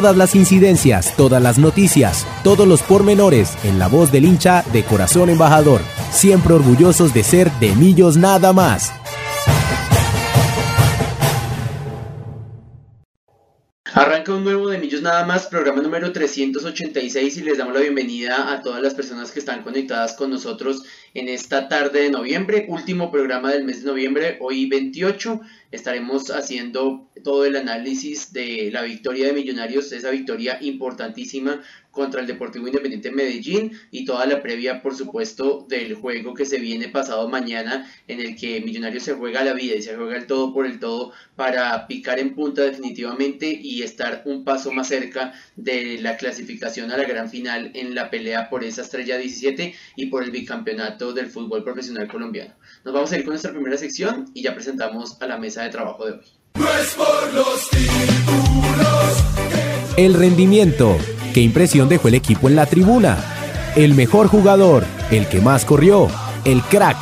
Todas las incidencias, todas las noticias, todos los pormenores en la voz del hincha de Corazón Embajador. Siempre orgullosos de ser de Millos nada más. Arranca un nuevo de Millos Nada más, programa número 386 y les damos la bienvenida a todas las personas que están conectadas con nosotros en esta tarde de noviembre, último programa del mes de noviembre, hoy 28 estaremos haciendo todo el análisis de la victoria de Millonarios, esa victoria importantísima contra el Deportivo Independiente Medellín y toda la previa, por supuesto, del juego que se viene pasado mañana en el que Millonarios se juega la vida y se juega el todo por el todo para picar en punta definitivamente y estar un paso más cerca de la clasificación a la gran final en la pelea por esa estrella 17 y por el bicampeonato del fútbol profesional colombiano. Nos vamos a ir con nuestra primera sección y ya presentamos a la mesa de trabajo de hoy. El rendimiento. ¿Qué impresión dejó el equipo en la tribuna? El mejor jugador, el que más corrió, el crack.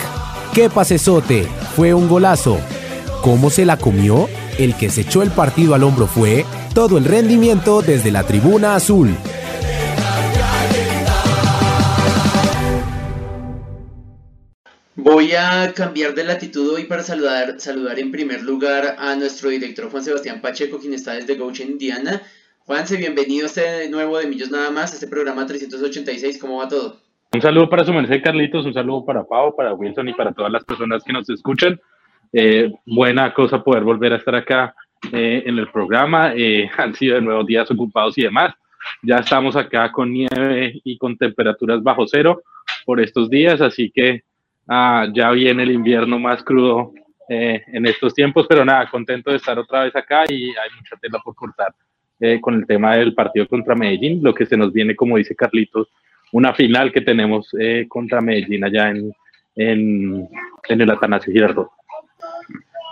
¿Qué pasesote? Fue un golazo. ¿Cómo se la comió? El que se echó el partido al hombro fue todo el rendimiento desde la tribuna azul. Voy a cambiar de latitud hoy para saludar, saludar en primer lugar a nuestro director Juan Sebastián Pacheco, quien está desde Goshen, Indiana. Juanse, bienvenido a este nuevo de Millos Nada Más, este programa 386. ¿Cómo va todo? Un saludo para su merced Carlitos, un saludo para Pau, para Wilson y para todas las personas que nos escuchan. Eh, buena cosa poder volver a estar acá eh, en el programa. Eh, han sido de nuevo días ocupados y demás. Ya estamos acá con nieve y con temperaturas bajo cero por estos días, así que Ah, ya viene el invierno más crudo eh, en estos tiempos, pero nada, contento de estar otra vez acá y hay mucha tela por cortar eh, con el tema del partido contra Medellín, lo que se nos viene, como dice Carlitos, una final que tenemos eh, contra Medellín allá en, en, en el Atanasio Girardot.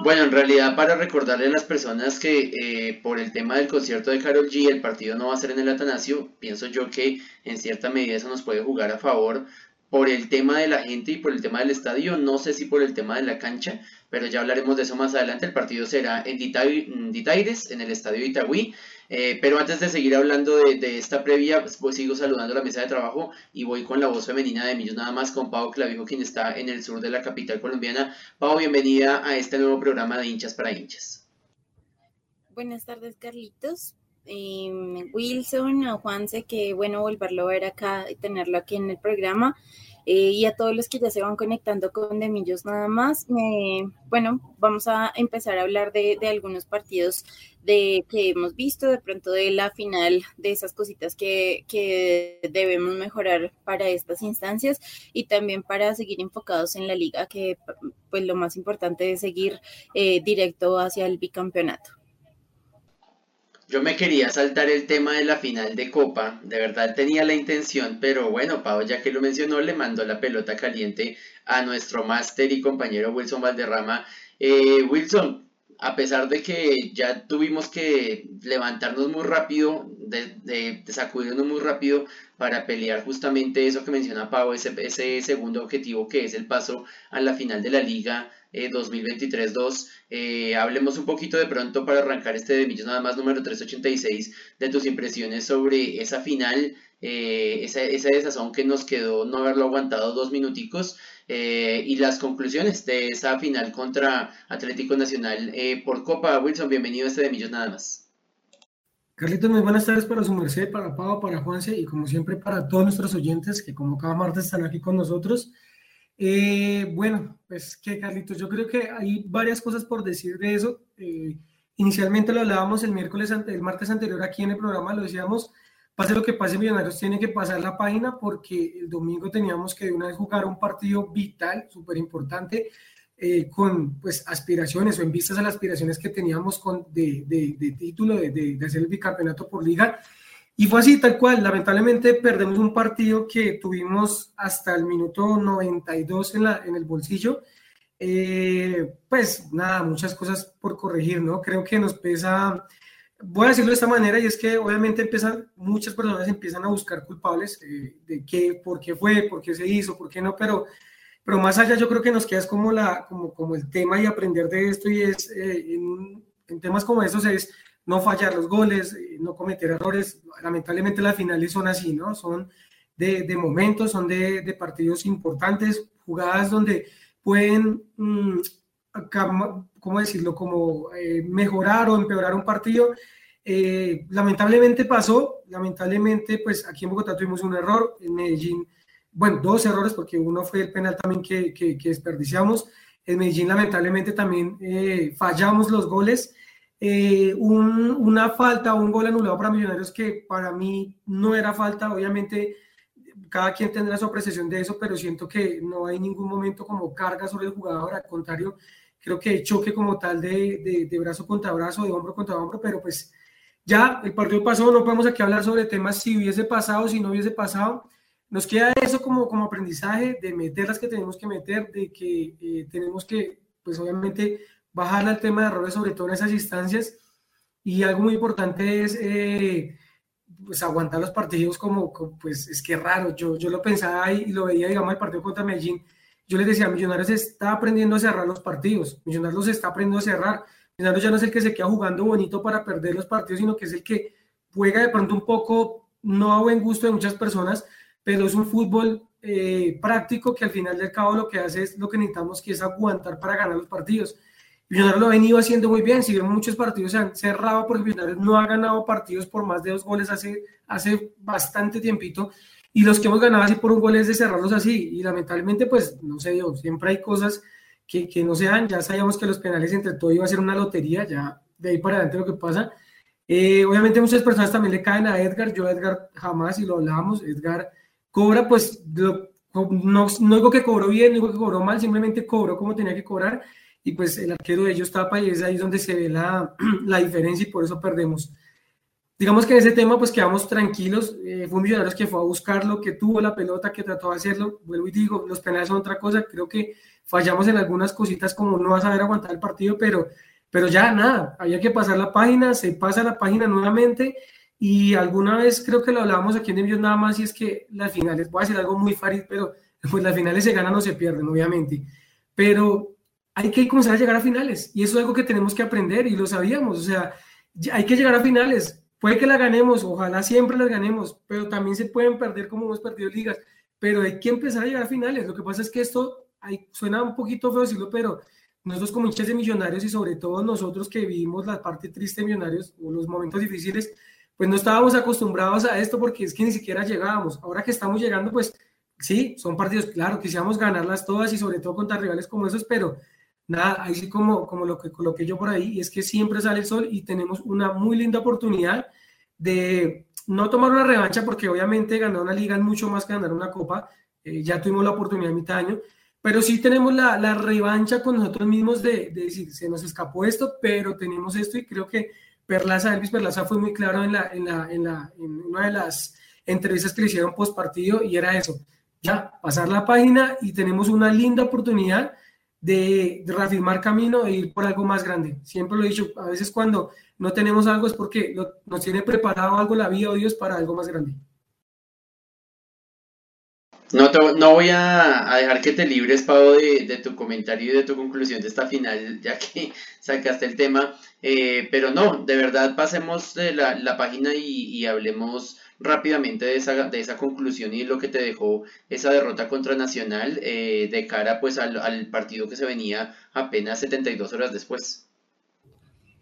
Bueno, en realidad para recordarle a las personas que por el tema del concierto de Carol G el partido no va a ser en el Atanasio, pienso yo que en cierta medida eso nos puede jugar a favor por el tema de la gente y por el tema del estadio, no sé si por el tema de la cancha, pero ya hablaremos de eso más adelante. El partido será en Ditaires, en el estadio Itagüí. Eh, pero antes de seguir hablando de, esta previa, pues, pues, sigo saludando a la mesa de trabajo y voy con la voz femenina de Millos nada más, con Pau Clavijo, quien está en el sur de la capital colombiana. Pau, bienvenida a este nuevo programa de hinchas para hinchas. Buenas tardes, Carlitos. Em, Wilson, a Juanse, que bueno volverlo a ver acá y tenerlo aquí en el programa. Eh, y a todos los que ya se van conectando con Demillos nada más. bueno, vamos a empezar a hablar de, algunos partidos de, que hemos visto, de pronto de la final, de esas cositas que, que, debemos mejorar para estas instancias y también para seguir enfocados en la liga, que pues lo más importante es seguir eh, directo hacia el bicampeonato. Yo me quería saltar el tema de la final de Copa, de verdad tenía la intención, pero bueno, Pau, ya que lo mencionó, le mandó la pelota caliente a nuestro máster y compañero Wilson Valderrama. Eh, Wilson, a pesar de que ya tuvimos que levantarnos muy rápido, de, sacudirnos muy rápido para pelear justamente eso que menciona Pau, ese segundo objetivo que es el paso a la final de la liga 2023-2. Eh, eh, hablemos un poquito de pronto para arrancar este de Millos nada más número 386 de tus impresiones sobre esa final eh, esa, esa, desazón que nos quedó no haberlo aguantado dos minuticos eh, y las conclusiones de esa final contra Atlético Nacional por Copa. Wilson, bienvenido a este de Millos nada más. Carlitos, muy buenas tardes para su merced, para Pau, para Juanse y como siempre para todos nuestros oyentes que como cada martes están aquí con nosotros. Eh, bueno, pues que Carlitos, yo creo que hay varias cosas por decir de eso. Eh, inicialmente lo hablábamos el miércoles, el martes anterior aquí en el programa, lo decíamos, pase lo que pase, Millonarios tiene que pasar la página porque el domingo teníamos que de una vez jugar un partido vital, súper importante, eh, con pues aspiraciones o en vistas a las aspiraciones que teníamos con, de, de, de título, de, de hacer el bicampeonato por liga y fue así, tal cual. Lamentablemente perdemos un partido que tuvimos hasta el minuto 92 en, la, en el bolsillo. Eh, pues nada, muchas cosas por corregir, ¿no? Creo que nos pesa, voy a decirlo de esta manera, y es que obviamente empiezan, muchas personas empiezan a buscar culpables eh, de qué, por qué fue, por qué se hizo, por qué no, pero, pero más allá yo creo que nos queda como, la, como, como el tema y aprender de esto, y es eh, en, en temas como estos es no fallar los goles, eh, no cometer errores. Lamentablemente las finales son así, ¿no? Son de, de momentos, son de, de, partidos importantes, jugadas donde pueden, mm, ¿cómo decirlo?, como eh, mejorar o empeorar un partido. Eh, lamentablemente pasó, lamentablemente pues aquí en Bogotá tuvimos un error, en Medellín, bueno, dos errores porque uno fue el penal también que, que, que desperdiciamos. En Medellín lamentablemente también fallamos los goles eh, una falta un gol anulado para Millonarios que para mí no era falta, obviamente cada quien tendrá su apreciación de eso, pero siento que no hay ningún momento como carga sobre el jugador, al contrario, creo que choque como tal de, de, brazo contra brazo, de hombro contra hombro, pero pues ya el partido pasó, no podemos aquí hablar sobre temas. Si hubiese pasado, si no hubiese pasado, nos queda eso como, como aprendizaje de meter las que tenemos que meter, de que eh, tenemos que, pues obviamente, bajar al tema de errores, sobre todo en esas instancias. Y algo muy importante es eh, pues aguantar los partidos como, pues es que raro. Yo, yo lo pensaba y lo veía, digamos, el partido contra Medellín. Yo les decía, Millonarios está aprendiendo a cerrar los partidos. Millonarios los está aprendiendo a cerrar. Millonarios ya no es el que se queda jugando bonito para perder los partidos, sino que es el que juega de pronto un poco, no a buen gusto de muchas personas, pero es un fútbol eh, práctico que al final del cabo lo que hace es lo que necesitamos, que es aguantar para ganar los partidos. Millonarios lo ha venido haciendo muy bien, si bien muchos partidos se han cerrado porque Millonarios no ha ganado partidos por más de dos goles hace, hace bastante tiempito. Y los que hemos ganado así por un gol es de cerrarlos así. Y lamentablemente pues no sé yo, siempre hay cosas que, que no se dan, ya sabíamos que los penales entre todo iba a ser una lotería, ya de ahí para adelante lo que pasa. Eh, obviamente muchas personas también le caen a Edgar, yo a Edgar jamás y lo hablábamos, Edgar cobra pues no, no digo que cobró bien, no digo que cobró mal, simplemente cobró como tenía que cobrar y pues el arquero de ellos tapa y es ahí donde se ve la, la diferencia y por eso perdemos. Digamos que en ese tema pues quedamos tranquilos, eh, fue un Millonarios que fue a buscarlo, que tuvo la pelota, que trató de hacerlo, vuelvo y digo, los penales son otra cosa, creo que fallamos en algunas cositas como no vas a saber aguantar el partido, pero, pero ya nada, había que pasar la página, se pasa la página nuevamente y alguna vez creo que lo hablábamos aquí en Envíos nada más y es que las finales, voy a decir algo muy farid, pero pues las finales se ganan o se pierden, obviamente, pero hay que comenzar a llegar a finales y eso es algo que tenemos que aprender y lo sabíamos, o sea, hay que llegar a finales, puede que la ganemos, ojalá siempre las ganemos, pero también se pueden perder como hemos perdido ligas, pero hay que empezar a llegar a finales, lo que pasa es que esto hay, suena un poquito feo decirlo, pero nosotros como hinchas de millonarios y sobre todo nosotros que vivimos la parte triste de millonarios o los momentos difíciles, pues no estábamos acostumbrados a esto porque es que ni siquiera llegábamos, ahora que estamos llegando, pues sí, son partidos, claro, quisiéramos ganarlas todas y sobre todo contra rivales como esos, pero nada, ahí sí como, como lo que coloqué yo por ahí, es que siempre sale el sol y tenemos una muy linda oportunidad de no tomar una revancha, porque obviamente ganar una liga es mucho más que ganar una copa, eh, ya tuvimos la oportunidad en mitad de año, pero sí tenemos la, la revancha con nosotros mismos de, de, decir, se nos escapó esto, pero tenemos esto y creo que Perlaza, Elvis Perlaza fue muy claro en, la, en, la, en, la, en una de las entrevistas que hicieron post partido y era eso, ya pasar la página y tenemos una linda oportunidad de, reafirmar camino e ir por algo más grande. Siempre lo he dicho, a veces cuando no tenemos algo es porque nos tiene preparado algo la vida o Dios para algo más grande. No, no voy a, dejar que te libres, Pau, de, tu comentario y de tu conclusión de esta final, ya que sacaste el tema. Eh, pero no, de verdad, pasemos de la, página y, hablemos rápidamente de esa, de esa conclusión y lo que te dejó esa derrota contra Nacional eh, de cara pues al, al partido que se venía apenas 72 horas después.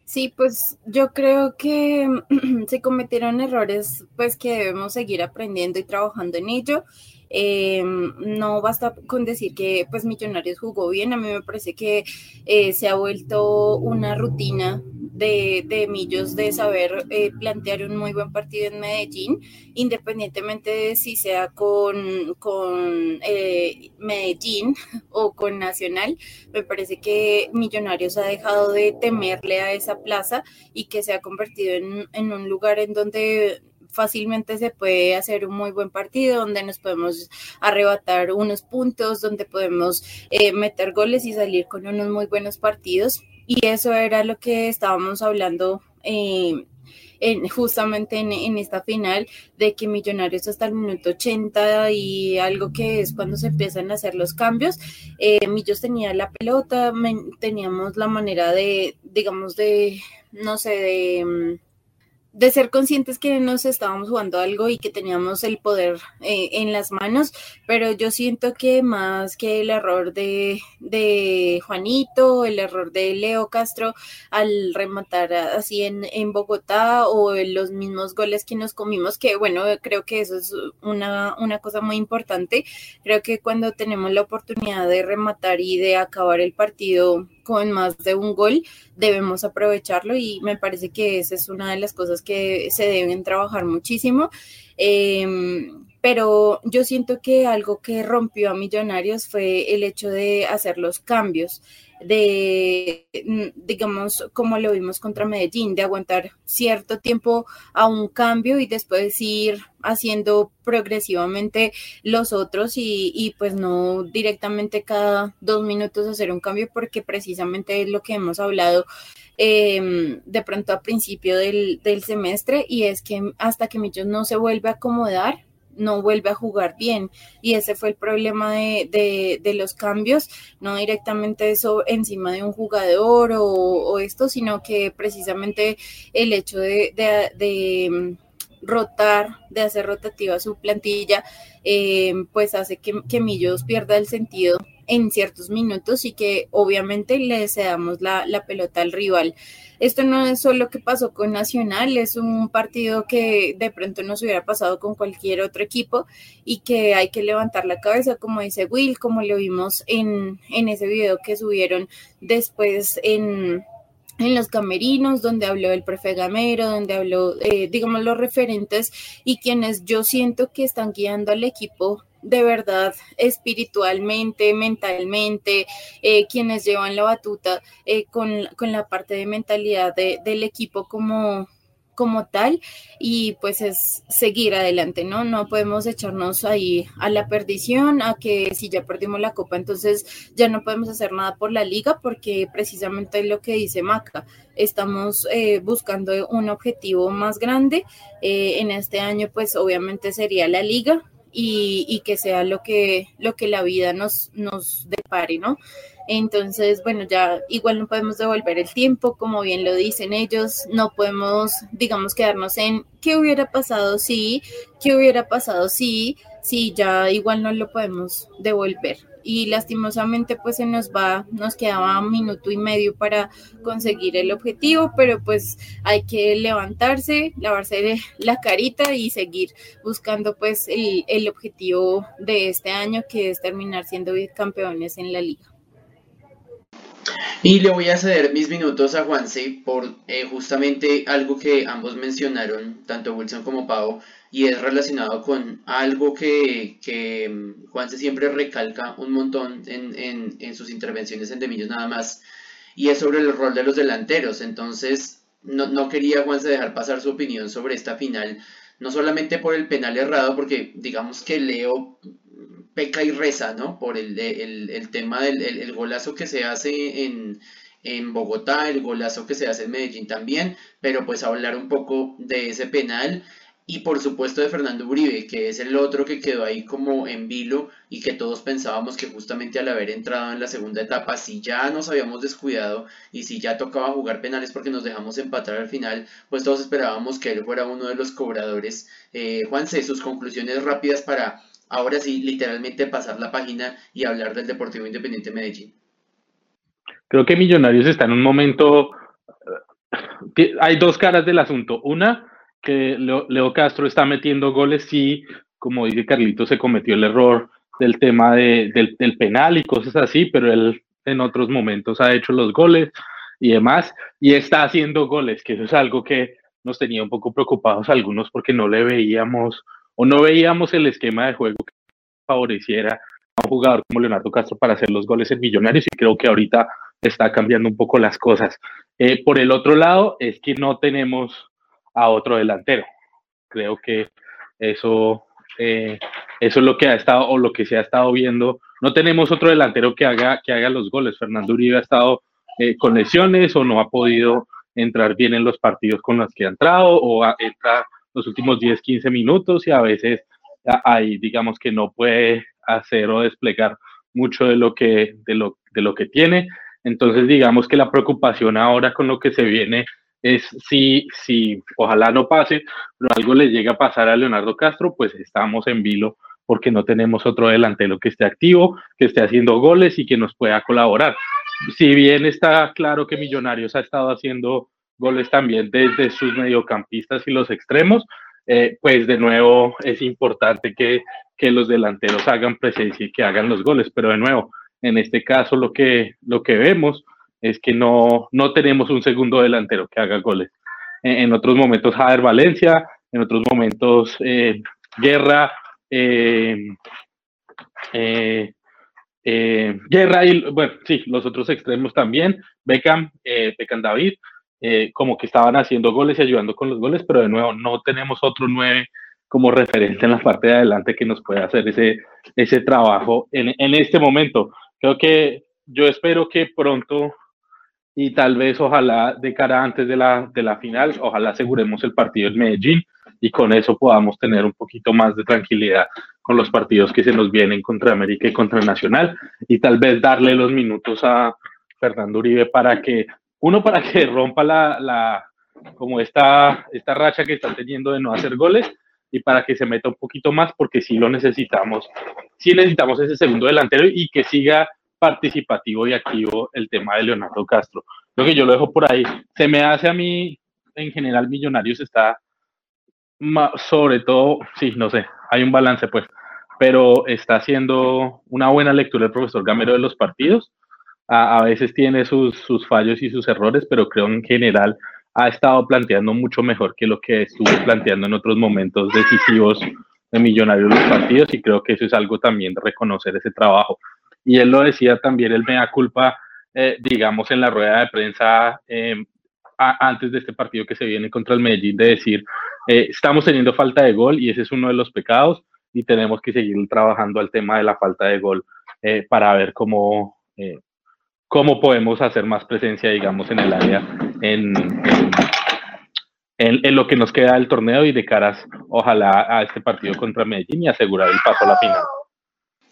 Sí, pues yo creo que se cometieron errores, pues que debemos seguir aprendiendo y trabajando en ello. Eh, no basta con decir que pues Millonarios jugó bien, a mí me parece que eh, se ha vuelto una rutina de, de Millos de saber eh, plantear un muy buen partido en Medellín, independientemente de si sea con, con Medellín o con Nacional, me parece que Millonarios ha dejado de temerle a esa plaza y que se ha convertido en, en un lugar en donde fácilmente se puede hacer un muy buen partido donde nos podemos arrebatar unos puntos, donde podemos eh, meter goles y salir con unos muy buenos partidos. Y eso era lo que estábamos hablando. Eh, en, justamente en, esta final de que Millonarios hasta el minuto 80 y algo que es cuando se empiezan a hacer los cambios, eh, Millos tenía la pelota, teníamos la manera de, digamos, de, no sé, de mm, de ser conscientes que nos estábamos jugando algo y que teníamos el poder eh, en las manos, pero yo siento que más que el error de, de, Juanito, el error de Leo Castro al rematar así en, en Bogotá o los mismos goles que nos comimos, que bueno, creo que eso es una, una cosa muy importante. Creo que cuando tenemos la oportunidad de rematar y de acabar el partido con más de un gol, debemos aprovecharlo y me parece que esa es una de las cosas que se deben trabajar muchísimo. Em, pero yo siento que algo que rompió a Millonarios fue el hecho de hacer los cambios de, mm, digamos, como lo vimos contra Medellín, de aguantar cierto tiempo a un cambio y después ir haciendo progresivamente los otros y, y, pues no directamente cada dos minutos hacer un cambio porque precisamente es lo que hemos hablado eh, de pronto a principio del, del semestre y es que hasta que Millos no se vuelve a acomodar, no vuelve a jugar bien. Y ese fue el problema de, de, los cambios, no directamente eso encima de un jugador o, esto, sino que precisamente el hecho de, de mm, rotar, de hacer rotativa su plantilla, eh, pues hace que, que Millos pierda el sentido en ciertos minutos y que obviamente le cedamos la, la pelota al rival. Esto no es solo que pasó con Nacional, es un partido que de pronto nos hubiera pasado con cualquier otro equipo y que hay que levantar la cabeza, como dice Will, como lo vimos en, en ese video que subieron después en, en los camerinos, donde habló el profe Gamero, donde habló, eh, digamos, los referentes y quienes yo siento que están guiando al equipo de verdad espiritualmente, mentalmente, eh, quienes llevan la batuta eh, con, la parte de mentalidad del equipo como, como tal y pues es seguir adelante, ¿no? No podemos echarnos ahí a la perdición, a que si ya perdimos la copa, entonces ya no podemos hacer nada por la liga porque precisamente es lo que dice Maca, estamos eh, buscando un objetivo más grande, en este año pues obviamente sería la liga, y, que sea lo que, lo que la vida nos, nos depare, ¿no? Entonces, bueno, ya igual no podemos devolver el tiempo, como bien lo dicen ellos, no podemos, digamos, quedarnos en qué hubiera pasado si, qué hubiera pasado si, si ya igual no lo podemos devolver y lastimosamente pues se nos va, nos quedaba un minuto y medio para conseguir el objetivo, pero pues hay que levantarse, lavarse la carita y seguir buscando pues el, el objetivo de este año que es terminar siendo campeones en la liga. Y le voy a ceder mis minutos a Juanse por eh, justamente algo que ambos mencionaron, tanto Wilson como Pau, y es relacionado con algo que, que mm, Juanse siempre recalca un montón en, en, en sus intervenciones en Demillos nada más, y es sobre el rol de los delanteros. Entonces, no, no quería Juanse dejar pasar su opinión sobre esta final, no solamente por el penal errado, porque digamos que Leo peca y reza, ¿no? Por el, el, tema del el, golazo que se hace en, en Bogotá, el golazo que se hace en Medellín también, pero pues hablar un poco de ese penal. Y por supuesto de Fernando Uribe, que es el otro que quedó ahí como en vilo y que todos pensábamos que justamente al haber entrado en la segunda etapa, si ya nos habíamos descuidado y si ya tocaba jugar penales porque nos dejamos empatar al final, pues todos esperábamos que él fuera uno de los cobradores. Eh, Juanse, sus conclusiones rápidas para ahora sí literalmente pasar la página y hablar del Deportivo Independiente Medellín. Creo que Millonarios está en un momento... Eh, hay dos caras del asunto. Una, que Leo, Castro está metiendo goles, sí, como dice Carlito, se cometió el error del tema de, del, penal y cosas así, pero él en otros momentos ha hecho los goles y demás, y está haciendo goles, que eso es algo que nos tenía un poco preocupados algunos porque no le veíamos o no veíamos el esquema de juego que favoreciera a un jugador como Leonardo Castro para hacer los goles en Millonarios y creo que ahorita está cambiando un poco las cosas. Eh, por el otro lado, es que no tenemos a otro delantero. Creo que eso, eh, eso es lo que ha estado o lo que se ha estado viendo. No tenemos otro delantero que haga, que haga los goles. Fernando Uribe ha estado eh, con lesiones o no ha podido entrar bien en los partidos con los que ha entrado o entra los últimos 10, 15 minutos y a veces ahí digamos que no puede hacer o desplegar mucho de lo que, de lo, de lo que tiene. Entonces digamos que la preocupación ahora con lo que se viene es si, si ojalá no pase, pero algo le llega a pasar a Leonardo Castro, pues estamos en vilo porque no tenemos otro delantero que esté activo, que esté haciendo goles y que nos pueda colaborar. Si bien está claro que Millonarios ha estado haciendo goles también desde sus mediocampistas y los extremos, eh, pues de nuevo es importante que, que, los delanteros hagan presencia y que hagan los goles, pero de nuevo, en este caso lo que, lo que vemos es que no, no tenemos un segundo delantero que haga goles. En, otros momentos Javier Valencia, en otros momentos eh, Guerra, eh, eh, Guerra y, bueno, sí, los otros extremos también, Beckham, Beckham David, como que estaban haciendo goles y ayudando con los goles, pero de nuevo no tenemos otro nueve como referente en la parte de adelante que nos pueda hacer ese, ese trabajo en, en este momento. Creo que yo espero que pronto y tal vez ojalá de cara antes de la, de la final, ojalá aseguremos el partido en Medellín y con eso podamos tener un poquito más de tranquilidad con los partidos que se nos vienen contra América y contra Nacional y tal vez darle los minutos a Fernando Uribe para que, uno para que rompa la, la como esta, esta racha que está teniendo de no hacer goles y para que se meta un poquito más porque sí lo necesitamos, sí necesitamos ese segundo delantero y que siga participativo y activo el tema de Leonardo Castro. Lo que yo lo dejo por ahí. Se me hace a mí, en general, Millonarios está sobre todo, sí, no sé, hay un balance pues, pero está haciendo una buena lectura el profesor Gamero de los partidos. A, veces tiene sus, sus, fallos y sus errores, pero creo en general ha estado planteando mucho mejor que lo que estuvo planteando en otros momentos decisivos de Millonarios los partidos y creo que eso es algo también de reconocer ese trabajo y él lo decía también, él me da culpa, eh, digamos, en la rueda de prensa em, antes de este partido que se viene contra el Medellín, de decir, eh, estamos teniendo falta de gol y ese es uno de los pecados y tenemos que seguir trabajando al tema de la falta de gol eh, para ver cómo, cómo podemos hacer más presencia, digamos, en el área, en, en, en, lo que nos queda del torneo y de caras, ojalá, a este partido contra Medellín y asegurar el paso a la final.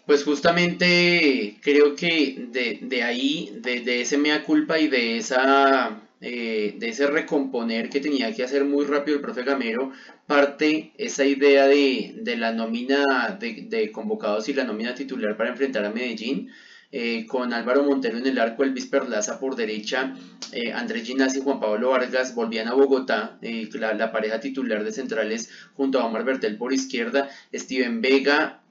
Pues justamente creo que de, de ahí, de, ese mea culpa y de esa eh, de ese recomponer que tenía que hacer muy rápido el profe Gamero, parte esa idea de, de la nómina de, de, convocados y la nómina titular para enfrentar a Medellín. Eh, con Álvaro Montero en el arco, Elvis Perlaza por derecha, eh, Andrés Ginás y Juan Pablo Vargas volvían a Bogotá, eh, la, pareja titular de centrales junto a Omar Bertel por izquierda, Steven Vega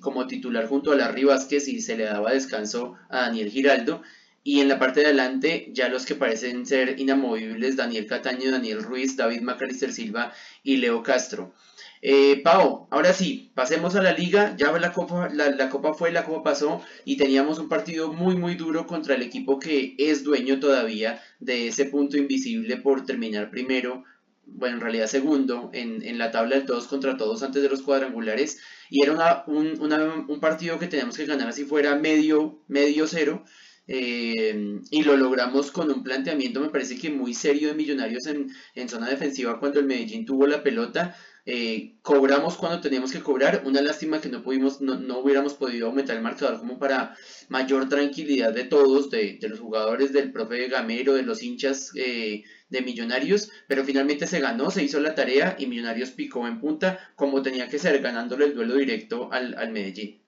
como titular junto a Larry Vázquez y se le daba descanso a Daniel Giraldo. Y en la parte de adelante, ya los que parecen ser inamovibles, Daniel Cataño, Daniel Ruiz, David Macalister Silva y Leo Castro. Eh, Pau, ahora sí, pasemos a la liga. Ya la copa, la, copa fue, la copa pasó y teníamos un partido muy, muy duro contra el equipo que es dueño todavía de ese punto invisible por terminar primero, bueno, en realidad segundo, en, la tabla de todos contra todos antes de los cuadrangulares. Y era un, partido que teníamos que ganar si fuera medio, medio cero. Eh, y lo logramos con un planteamiento, me parece que muy serio de Millonarios en, en zona defensiva cuando el Medellín tuvo la pelota eh, cobramos cuando teníamos que cobrar. Una lástima que no pudimos, no, no hubiéramos podido aumentar el marcador como para mayor tranquilidad de todos, de, de los jugadores, del profe Gamero, de los hinchas eh, de Millonarios, pero finalmente se ganó, se hizo la tarea y Millonarios picó en punta como tenía que ser, ganándole el duelo directo al, al Medellín.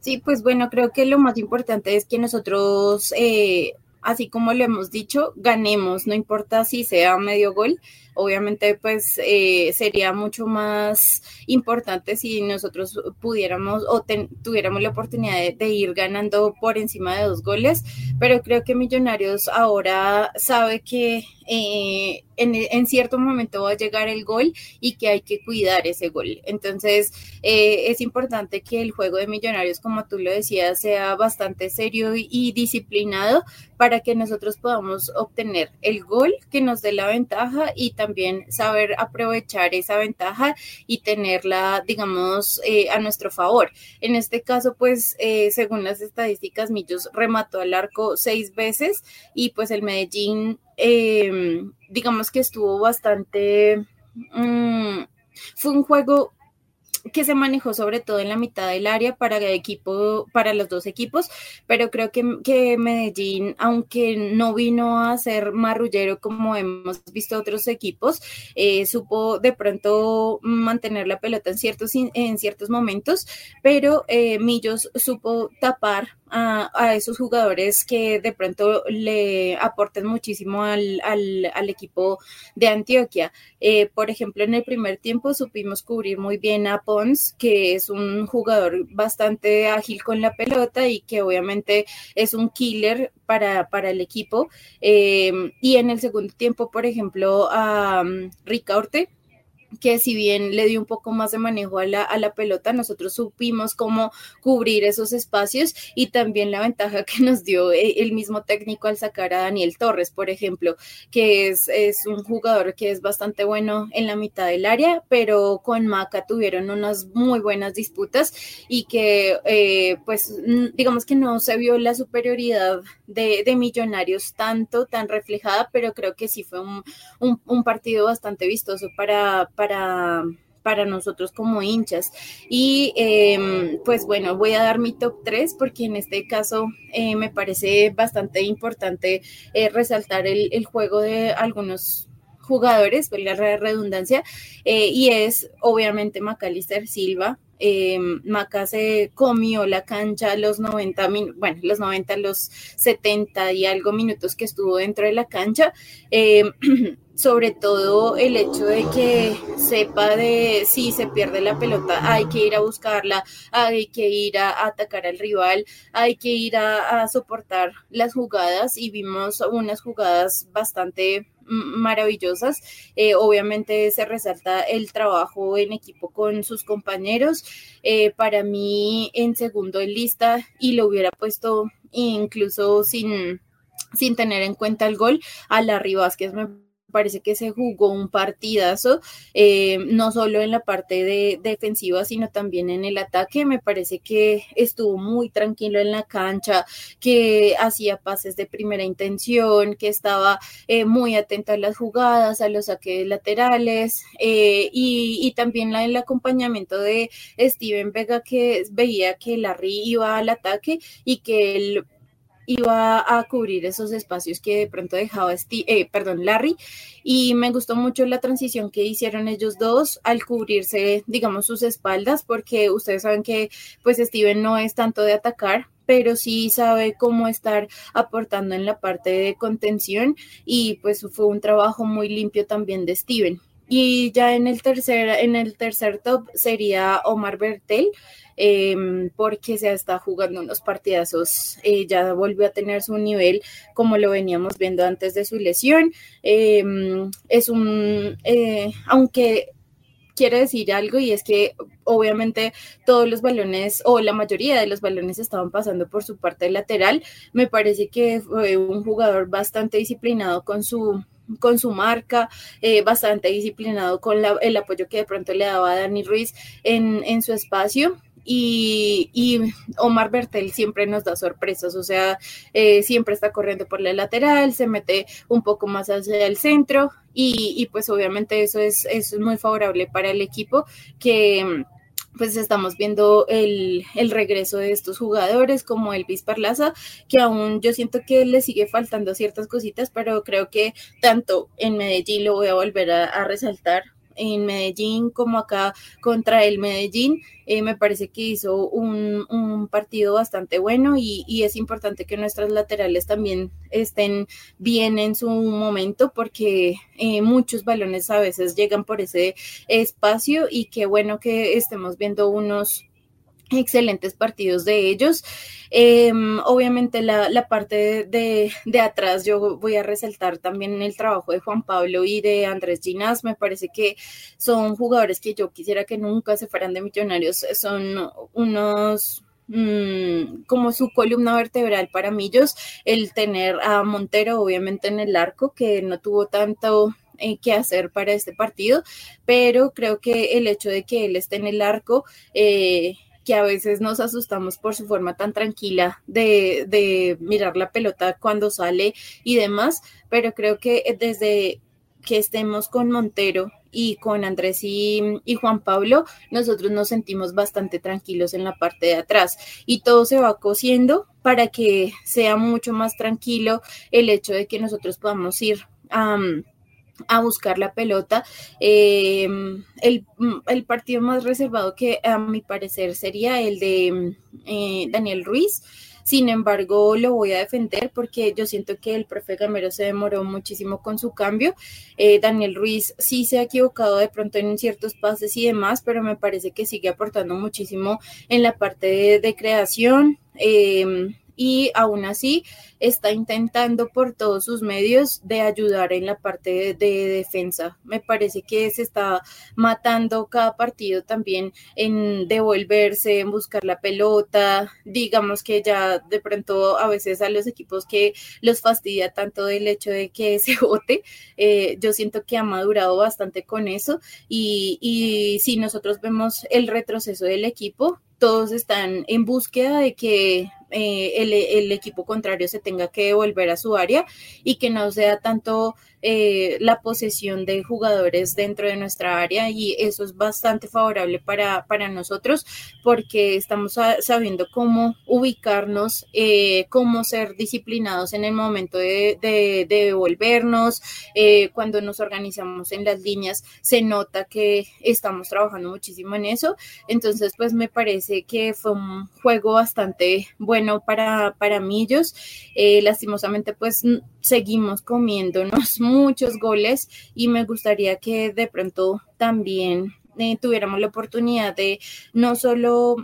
Sí, pues bueno, creo que lo más importante es que nosotros eh, así como lo hemos dicho, ganemos, no importa si sea medio gol, obviamente pues eh, sería mucho más importante si nosotros pudiéramos o tuviéramos la oportunidad de, ir ganando por encima de dos goles, pero creo que Millonarios ahora sabe que eh, en, cierto momento va a llegar el gol y que hay que cuidar ese gol. Entonces eh, es importante que el juego de Millonarios, como tú lo decías, sea bastante serio y disciplinado para que nosotros podamos obtener el gol que nos dé la ventaja y también saber aprovechar esa ventaja y tenerla, digamos, eh, a nuestro favor. En este caso, pues, eh, según las estadísticas, Millos remató al arco seis veces y pues el Medellín, em, digamos que estuvo bastante... Mm, fue un juego que se manejó sobre todo en la mitad del área para el equipo, para los dos equipos, pero creo que, que Medellín, aunque no vino a ser marrullero como hemos visto otros equipos, eh, supo de pronto mantener la pelota en ciertos, en ciertos momentos, pero eh, Millos supo tapar a, esos jugadores que de pronto le aportan muchísimo al, equipo de Antioquia. Eh, por ejemplo, en el primer tiempo supimos cubrir muy bien a Pons, que es un jugador bastante ágil con la pelota y que obviamente es un killer para, para el equipo. Eh, y en el segundo tiempo, por ejemplo, a um, Ricaurte, que si bien le dio un poco más de manejo a la, a la, pelota, nosotros supimos cómo cubrir esos espacios y también la ventaja que nos dio eh, el mismo técnico al sacar a Daniel Torres, por ejemplo, que es, es un jugador que es bastante bueno en la mitad del área, pero con Maca tuvieron unas muy buenas disputas y que eh, pues digamos que no se vio la superioridad de, de, Millonarios tanto, tan reflejada, pero creo que sí fue un, un, un partido bastante vistoso para para, para nosotros como hinchas. Y em, pues bueno, voy a dar mi top 3 porque en este caso eh, me parece bastante importante eh, resaltar el, juego de algunos jugadores, por la redundancia, eh, y es obviamente Macalister Silva. Maca se comió la cancha los 90 bueno, los 90, los 70 y algo minutos que estuvo dentro de la cancha. sobre todo el hecho de que sepa de si se pierde la pelota, hay que ir a buscarla, hay que ir a, atacar al rival, hay que ir a, soportar las jugadas y vimos unas jugadas bastante maravillosas. Eh, obviamente se resalta el trabajo en equipo con sus compañeros. Eh, para mí en segundo en lista y lo hubiera puesto incluso sin, sin tener en cuenta el gol a Larry Vázquez. Me parece que se jugó un partidazo, eh, no solo en la parte de, defensiva, sino también en el ataque. Me parece que estuvo muy tranquilo en la cancha, que hacía pases de primera intención, que estaba eh, muy atento a las jugadas, a los saques laterales eh, y, también el acompañamiento de Steven Vega, que veía que Larry iba al ataque y que él iba a cubrir esos espacios que de pronto dejaba eh, perdón, Larry y me gustó mucho la transición que hicieron ellos dos al cubrirse, digamos, sus espaldas, porque ustedes saben que pues Steven no es tanto de atacar, pero sí sabe cómo estar aportando en la parte de contención y pues fue un trabajo muy limpio también de Steven. Y ya en el tercer, en el tercer top sería Omar Bertel, Em, porque se está jugando unos partidazos, eh, ya volvió a tener su nivel como lo veníamos viendo antes de su lesión. Em, es un, eh, aunque quiere decir algo y es que obviamente todos los balones o la mayoría de los balones estaban pasando por su parte lateral. Me parece que fue un jugador bastante disciplinado con su con su marca, eh, bastante disciplinado con el apoyo que de pronto le daba a Dani Ruiz en, en su espacio y, Omar Bertel siempre nos da sorpresas, o sea, eh, siempre está corriendo por la lateral, se mete un poco más hacia el centro y, pues obviamente eso es, es muy favorable para el equipo que pues estamos viendo el, el, regreso de estos jugadores como Elvis Parlaza, que aún yo siento que le sigue faltando ciertas cositas, pero creo que tanto en Medellín lo voy a volver a resaltar, en Medellín como acá contra el Medellín. Eh, me parece que hizo un, partido bastante bueno y, es importante que nuestras laterales también estén bien en su momento porque eh, muchos balones a veces llegan por ese espacio y qué bueno que estemos viendo unos excelentes partidos de ellos. Em, obviamente la, parte de, de, atrás yo voy a resaltar también el trabajo de Juan Pablo y de Andrés Ginás. Me parece que son jugadores que yo quisiera que nunca se fueran de millonarios. Son unos mm, como su columna vertebral para Millos, el tener a Montero obviamente en el arco, que no tuvo tanto eh, que hacer para este partido, pero creo que el hecho de que él esté en el arco eh, que a veces nos asustamos por su forma tan tranquila de, mirar la pelota cuando sale y demás, pero creo que desde que estemos con Montero y con Andrés y, y, Juan Pablo, nosotros nos sentimos bastante tranquilos en la parte de atrás. Y todo se va cosiendo para que sea mucho más tranquilo el hecho de que nosotros podamos ir a a buscar la pelota. Em, el, partido más reservado que a mi parecer sería el de eh, Daniel Ruiz. Sin embargo, lo voy a defender porque yo siento que el profe Gamero se demoró muchísimo con su cambio. Eh, Daniel Ruiz sí se ha equivocado de pronto en ciertos pases y demás, pero me parece que sigue aportando muchísimo en la parte de, creación. Eh, y aún así está intentando por todos sus medios de ayudar en la parte de, defensa. Me parece que se está matando cada partido también en devolverse, en buscar la pelota. Digamos que ya de pronto a veces a los equipos que los fastidia tanto el hecho de que se vote, eh, yo siento que ha madurado bastante con eso y, y si nosotros vemos el retroceso del equipo, todos están en búsqueda de que eh, el, equipo contrario se tenga que volver a su área y que no sea tanto eh, la posesión de jugadores dentro de nuestra área y eso es bastante favorable para, para nosotros porque estamos sabiendo cómo ubicarnos, eh, cómo ser disciplinados en el momento de, de, devolvernos, cuando nos organizamos en las líneas se nota que estamos trabajando muchísimo en eso, entonces pues me parece que fue un juego bastante bueno para, para Millos. Eh, lastimosamente, pues seguimos comiéndonos muchos goles y me gustaría que de pronto también eh, tuviéramos la oportunidad de no solo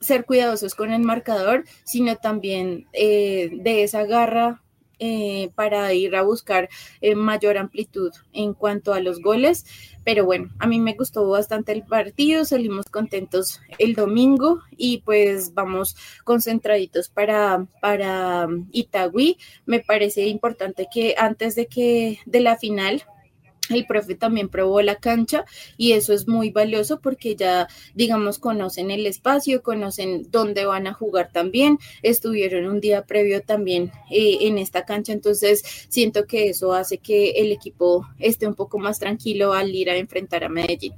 ser cuidadosos con el marcador, sino también eh, de esa garra eh, para ir a buscar eh, mayor amplitud en cuanto a los goles. Pero bueno, a mí me gustó bastante el partido, salimos contentos el domingo y pues vamos concentraditos para, para Itagüí. Me parece importante que antes de que de la final el profe también probó la cancha y eso es muy valioso porque ya, digamos, conocen el espacio, conocen dónde van a jugar también, estuvieron un día previo también eh, en esta cancha, entonces siento que eso hace que el equipo esté un poco más tranquilo al ir a enfrentar a Medellín.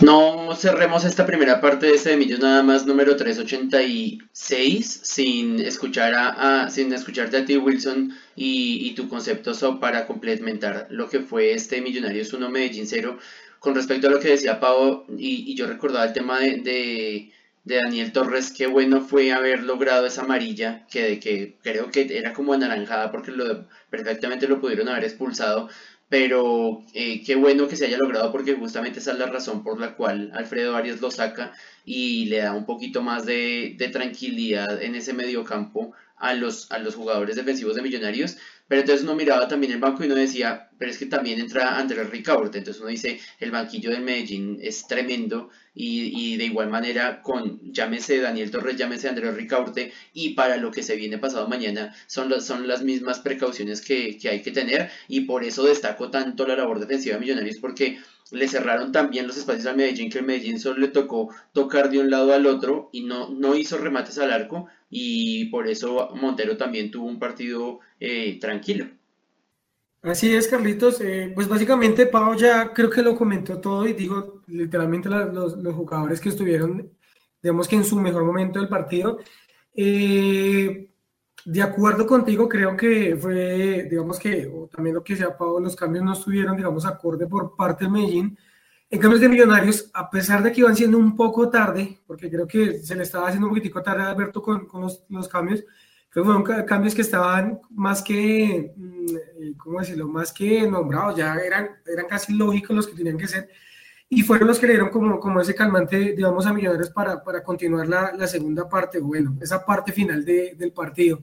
No cerremos esta primera parte de este de Millos nada más número 386 sin escuchar a, sin escucharte a ti Wilson y, tu concepto para complementar lo que fue este Millonarios 1 Medellín 0 con respecto a lo que decía Pau y, yo recordaba el tema de, de, Daniel Torres, qué bueno fue haber logrado esa amarilla que, que creo que era como anaranjada porque lo, perfectamente lo pudieron haber expulsado pero eh, qué bueno que se haya logrado porque justamente esa es la razón por la cual Alfredo Arias lo saca y le da un poquito más de, de tranquilidad en ese mediocampo a los, a los jugadores defensivos de Millonarios, pero entonces uno miraba también el banco y uno decía, pero es que también entra Andrés Ricaurte, entonces uno dice, el banquillo del Medellín es tremendo y, de igual manera con, llámese Daniel Torres, llámese Andrés Ricaurte y para lo que se viene pasado mañana son, son las mismas precauciones que, que hay que tener y por eso destaco tanto la labor defensiva de Millonarios porque le cerraron también los espacios al Medellín, que el Medellín solo le tocó tocar de un lado al otro y no, no hizo remates al arco y por eso Montero también tuvo un partido eh, tranquilo. Así es, Carlitos. Eh, pues básicamente Pau ya creo que lo comentó todo y digo literalmente los, los, jugadores que estuvieron, digamos que en su mejor momento del partido. Eh, de acuerdo contigo, creo que fue, digamos que, o también lo que decía Pau, los cambios no estuvieron, digamos, acorde por parte del Medellín. En cambios de Millonarios, a pesar de que iban siendo un poco tarde, porque creo que se le estaba haciendo un poquitico tarde a Alberto con, con los, los cambios, fueron cambios que estaban más que, mm, ¿cómo decirlo?, más que nombrados, ya eran, eran casi lógicos los que tenían que ser, y fueron los que le dieron como, como ese calmante, digamos, a Millonarios para, para continuar la, la segunda parte, bueno, esa parte final de, del partido.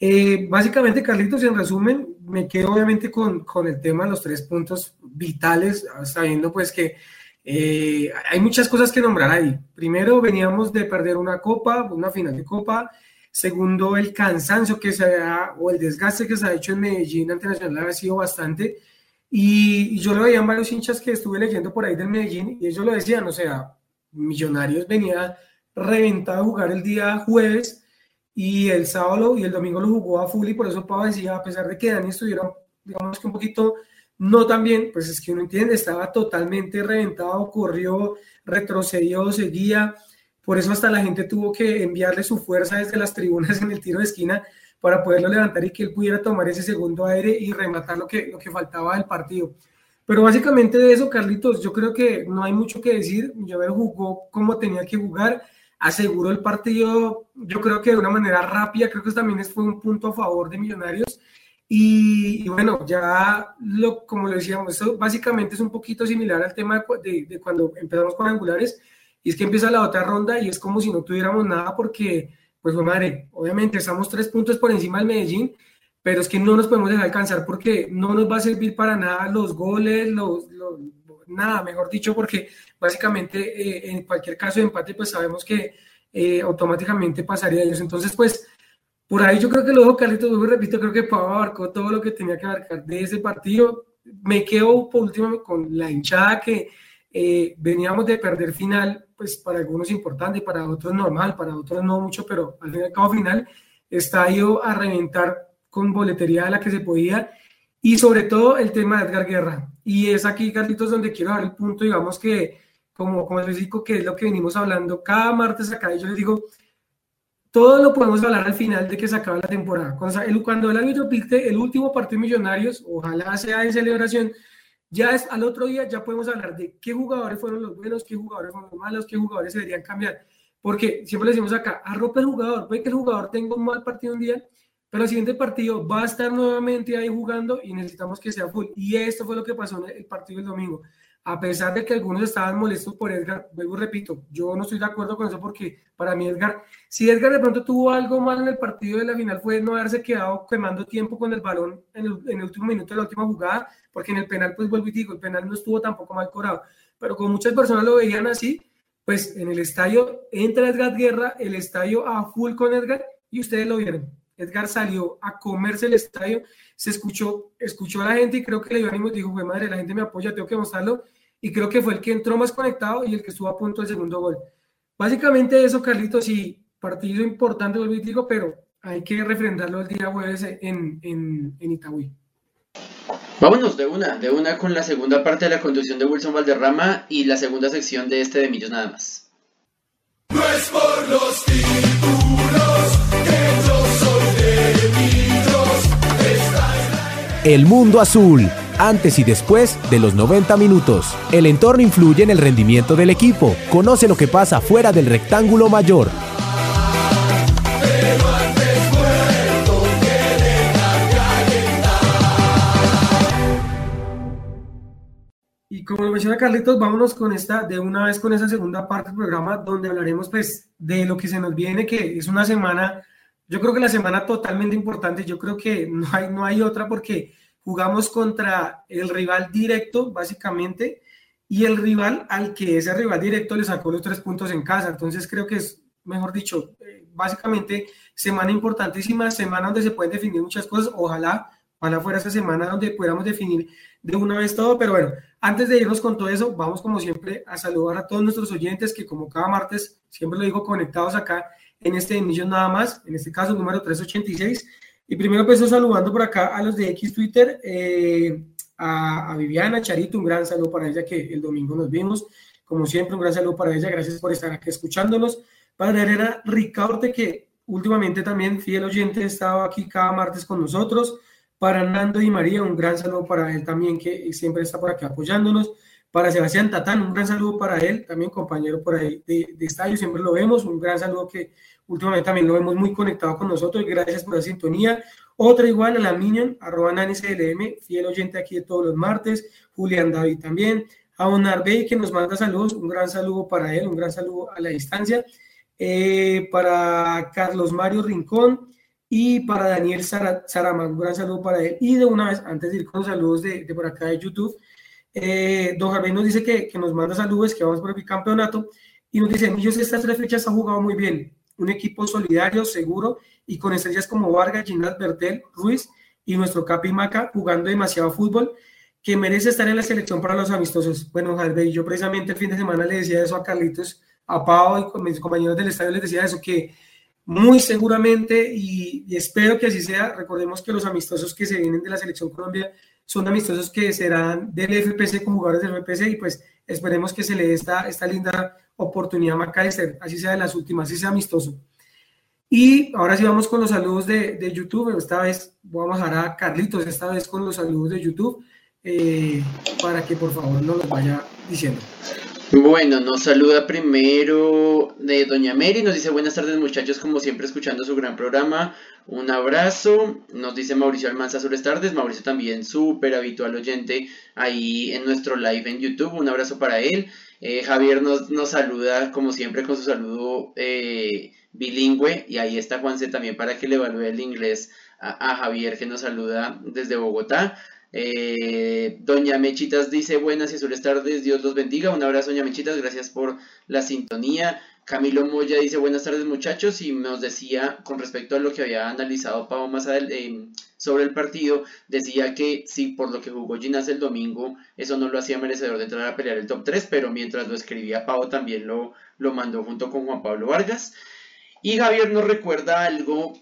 Eh, básicamente, Carlitos, en resumen, me quedo obviamente con, con, el tema de los tres puntos vitales, sabiendo pues que eh, hay muchas cosas que nombrar ahí. Primero, veníamos de perder una copa, una final de copa, Segundo, el cansancio que se ha, o el desgaste que se ha hecho en Medellín ante Nacional ha sido bastante. Y, yo lo veía en varios hinchas que estuve leyendo por ahí del Medellín y ellos lo decían, o sea, Millonarios venía reventado a jugar el día jueves y el sábado y el domingo lo jugó a full y por eso Pau decía, a pesar de que Dani estuviera, digamos que un poquito no tan bien, pues es que uno entiende, estaba totalmente reventado, corrió, retrocedió, seguía, por eso hasta la gente tuvo que enviarle su fuerza desde las tribunas en el tiro de esquina para poderlo levantar y que él pudiera tomar ese segundo aire y rematar lo que, lo que faltaba del partido. Pero básicamente de eso, Carlitos, yo creo que no hay mucho que decir. Llover jugó como tenía que jugar, aseguró el partido, yo creo que de una manera rápida, creo que también fue un punto a favor de Millonarios. Y, bueno, ya lo, como lo decíamos, eso básicamente es un poquito similar al tema de, de cuando empezamos con angulares y es que empieza la otra ronda y es como si no tuviéramos nada porque, pues, madre, obviamente estamos tres puntos por encima del Medellín, pero es que no nos podemos dejar alcanzar porque no nos va a servir para nada los goles, los, nada, mejor dicho, porque básicamente eh, en cualquier caso de empate, pues sabemos que eh, automáticamente pasaría ellos. Entonces, pues, por ahí yo creo que luego Carlitos, repito, creo que Pau abarcó todo lo que tenía que abarcar de ese partido. Me quedo por último con la hinchada que eh, veníamos de perder final, pues para algunos importante, para otros normal, para otros no mucho, pero al fin y al cabo final, estadio a reventar con boletería de la que se podía y sobre todo el tema de Edgar Guerra. Y es aquí, Carlitos, donde quiero dar el punto, digamos que, como, como les digo, que es lo que venimos hablando cada martes acá, y yo les digo, todo lo podemos hablar al final de que se acaba la temporada. Cuando, el, cuando el árbitro el último partido de Millonarios, ojalá sea en celebración, ya es al otro día, ya podemos hablar de qué jugadores fueron los buenos, qué jugadores fueron los malos, qué jugadores se deberían cambiar. Porque siempre le decimos acá, arropa el jugador, puede que el jugador tenga un mal partido un día, pero el siguiente partido va a estar nuevamente ahí jugando y necesitamos que sea full. Y esto fue lo que pasó en el partido del domingo a pesar de que algunos estaban molestos por Edgar, vuelvo repito, yo no estoy de acuerdo con eso porque para mí Edgar, si Edgar de pronto tuvo algo mal en el partido de la final fue no haberse quedado quemando tiempo con el balón en el, último minuto de la última jugada, porque en el penal, pues vuelvo y digo, el penal no estuvo tampoco mal cobrado, pero como muchas personas lo veían así, pues en el estadio entra Edgar Guerra, el estadio a full con Edgar y ustedes lo vieron. Edgar salió a comerse el estadio, se escuchó, escuchó a la gente y creo que le dio ánimo y dijo, madre, la gente me apoya, tengo que mostrarlo. Y creo que fue el que entró más conectado y el que estuvo a punto del segundo gol. Básicamente eso, Carlitos, sí, partido importante, vuelvo digo, pero hay que refrendarlo el día jueves en, en, en Itagüí. Vámonos de una, de una con la segunda parte de la conducción de Wilson Valderrama y la segunda sección de este de Millos nada más. No es por los títulos El mundo azul antes y después de los 90 minutos. El entorno influye en el rendimiento del equipo. Conoce lo que pasa fuera del rectángulo mayor. Y como lo menciona Carlitos, vámonos con esta, de una vez con esa segunda parte del programa, donde hablaremos pues de lo que se nos viene, que es una semana, yo creo que la semana totalmente importante, yo creo que no hay, no hay otra porque jugamos contra el rival directo, básicamente, y el rival al que ese rival directo le sacó los tres puntos en casa. Entonces creo que es, mejor dicho, eh, básicamente semana importantísima, semana donde se pueden definir muchas cosas. Ojalá, ojalá fuera esa semana donde pudiéramos definir de una vez todo, pero bueno, Antes de irnos con todo eso, vamos como siempre a saludar a todos nuestros oyentes que como cada martes, siempre lo digo, conectados acá en este emisión nada más, en este caso número 386. Y primero empiezo saludando por acá a los de X Twitter, eh, a, a, Viviana Charito, un gran saludo para ella que el domingo nos vimos. Como siempre, un gran saludo para ella, gracias por estar aquí escuchándonos. Para Herrera Ricardo, que últimamente también fiel oyente, estaba aquí cada martes con nosotros. Para Nando y María, un gran saludo para él también, que siempre está por aquí apoyándonos. Para Sebastián Tatán, un gran saludo para él, también compañero por ahí de, de estadio, siempre lo vemos. Un gran saludo que últimamente también lo vemos muy conectado con nosotros. Gracias por la sintonía. Otra igual a la Minion, arroba NaniCLM, fiel oyente aquí de todos los martes. Julián David también. A Onar Bey, que nos manda saludos, un gran saludo para él, un gran saludo a la distancia. Eh, para Carlos Mario Rincón y para Daniel Sarama, un gran saludo para él. Y de una vez, antes de ir con saludos de, de por acá de YouTube, eh, don Javier nos dice que, nos manda saludos, que vamos por el bicampeonato, y nos dice, Millos estas tres fechas ha jugado muy bien, un equipo solidario, seguro, y con estrellas como Vargas, Ginás, Bertel, Ruiz y nuestro Capi Maca jugando demasiado fútbol, que merece estar en la selección para los amistosos. Bueno, Javier, yo precisamente el fin de semana le decía eso a Carlitos, a Pau y con mis compañeros del estadio les decía eso, que muy seguramente, y, espero que así sea, recordemos que los amistosos que se vienen de la selección Colombia son amistosos que serán del FPC con jugadores del FPC y pues esperemos que se le dé esta, esta linda oportunidad a Macalister, así sea de las últimas, así sea amistoso. Y ahora sí vamos con los saludos de, de YouTube, esta vez vamos a dejar a Carlitos, esta vez con los saludos de YouTube, eh, para que por favor nos los vaya diciendo. Bueno, nos saluda primero de Doña Mary, nos dice buenas tardes muchachos, como siempre escuchando su gran programa, un abrazo, nos dice Mauricio Almanza sobre tardes, Mauricio también súper habitual oyente ahí en nuestro live en YouTube, un abrazo para él, eh, Javier nos, nos, saluda como siempre con su saludo eh, bilingüe y ahí está Juanse también para que le evalúe el inglés a Javier que nos saluda desde Bogotá. Eh, Doña Mechitas dice buenas y azules tardes, Dios los bendiga. Un abrazo, Doña Mechitas, gracias por la sintonía. Camilo Moya dice buenas tardes, muchachos, y nos decía con respecto a lo que había analizado Pau más eh, sobre el partido, decía que sí, por lo que jugó Ginas el domingo, eso no lo hacía merecedor de entrar a pelear el top 3, pero mientras lo escribía Pau también lo, lo mandó junto con Juan Pablo Vargas. Y Javier nos recuerda algo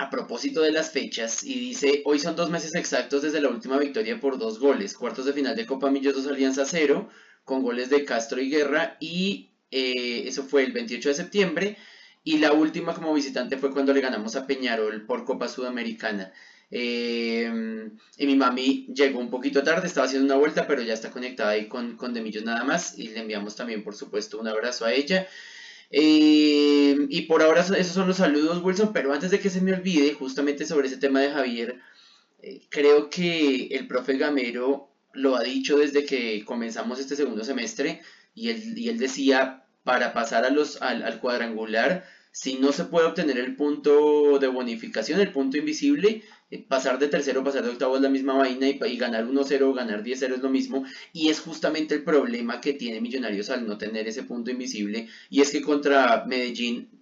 a propósito de las fechas y dice, hoy son dos meses exactos desde la última victoria por dos goles, cuartos de final de Copa Millos 2 Alianza 0, con goles de Castro y Guerra y eh, eso fue el 28 de septiembre y la última como visitante fue cuando le ganamos a Peñarol por Copa Sudamericana. Eh, y mi mami llegó un poquito tarde, estaba haciendo una vuelta, pero ya está conectada ahí con, con Demillos nada más y le enviamos también por supuesto un abrazo a ella. Eh, y por ahora esos son los saludos, Wilson, pero antes de que se me olvide, justamente sobre ese tema de Javier, eh, creo que el profe Gamero lo ha dicho desde que comenzamos este segundo semestre y él, y él decía, para pasar a los, al, al cuadrangular, si no se puede obtener el punto de bonificación, el punto invisible, eh, pasar de tercero, pasar de octavo es la misma vaina y, ganar 1-0 ganar 10-0 es lo mismo. Y es justamente el problema que tiene Millonarios al no tener ese punto invisible. Y es que contra Medellín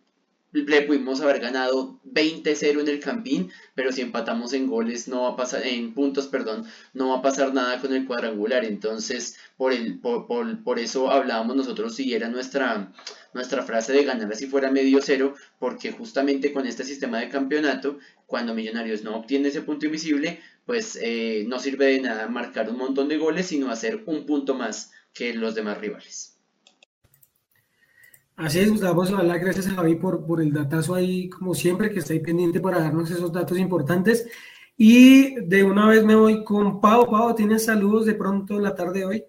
le pudimos haber ganado 20-0 en el Campín, pero si empatamos en goles no va a pasar, en puntos, perdón, no va a pasar nada con el cuadrangular. Entonces, por el, por, por, por eso hablábamos nosotros si era nuestra, nuestra frase de ganar así fuera medio cero, porque justamente con este sistema de campeonato, cuando Millonarios no obtiene ese punto invisible, pues eh, no sirve de nada marcar un montón de goles, sino hacer un punto más que los demás rivales. Así es, Gustavo, hablar gracias a Javi por, por el datazo ahí, como siempre, que está ahí pendiente para darnos esos datos importantes. Y de una vez me voy con Pau. Pau, ¿tienes saludos de pronto en la tarde de hoy?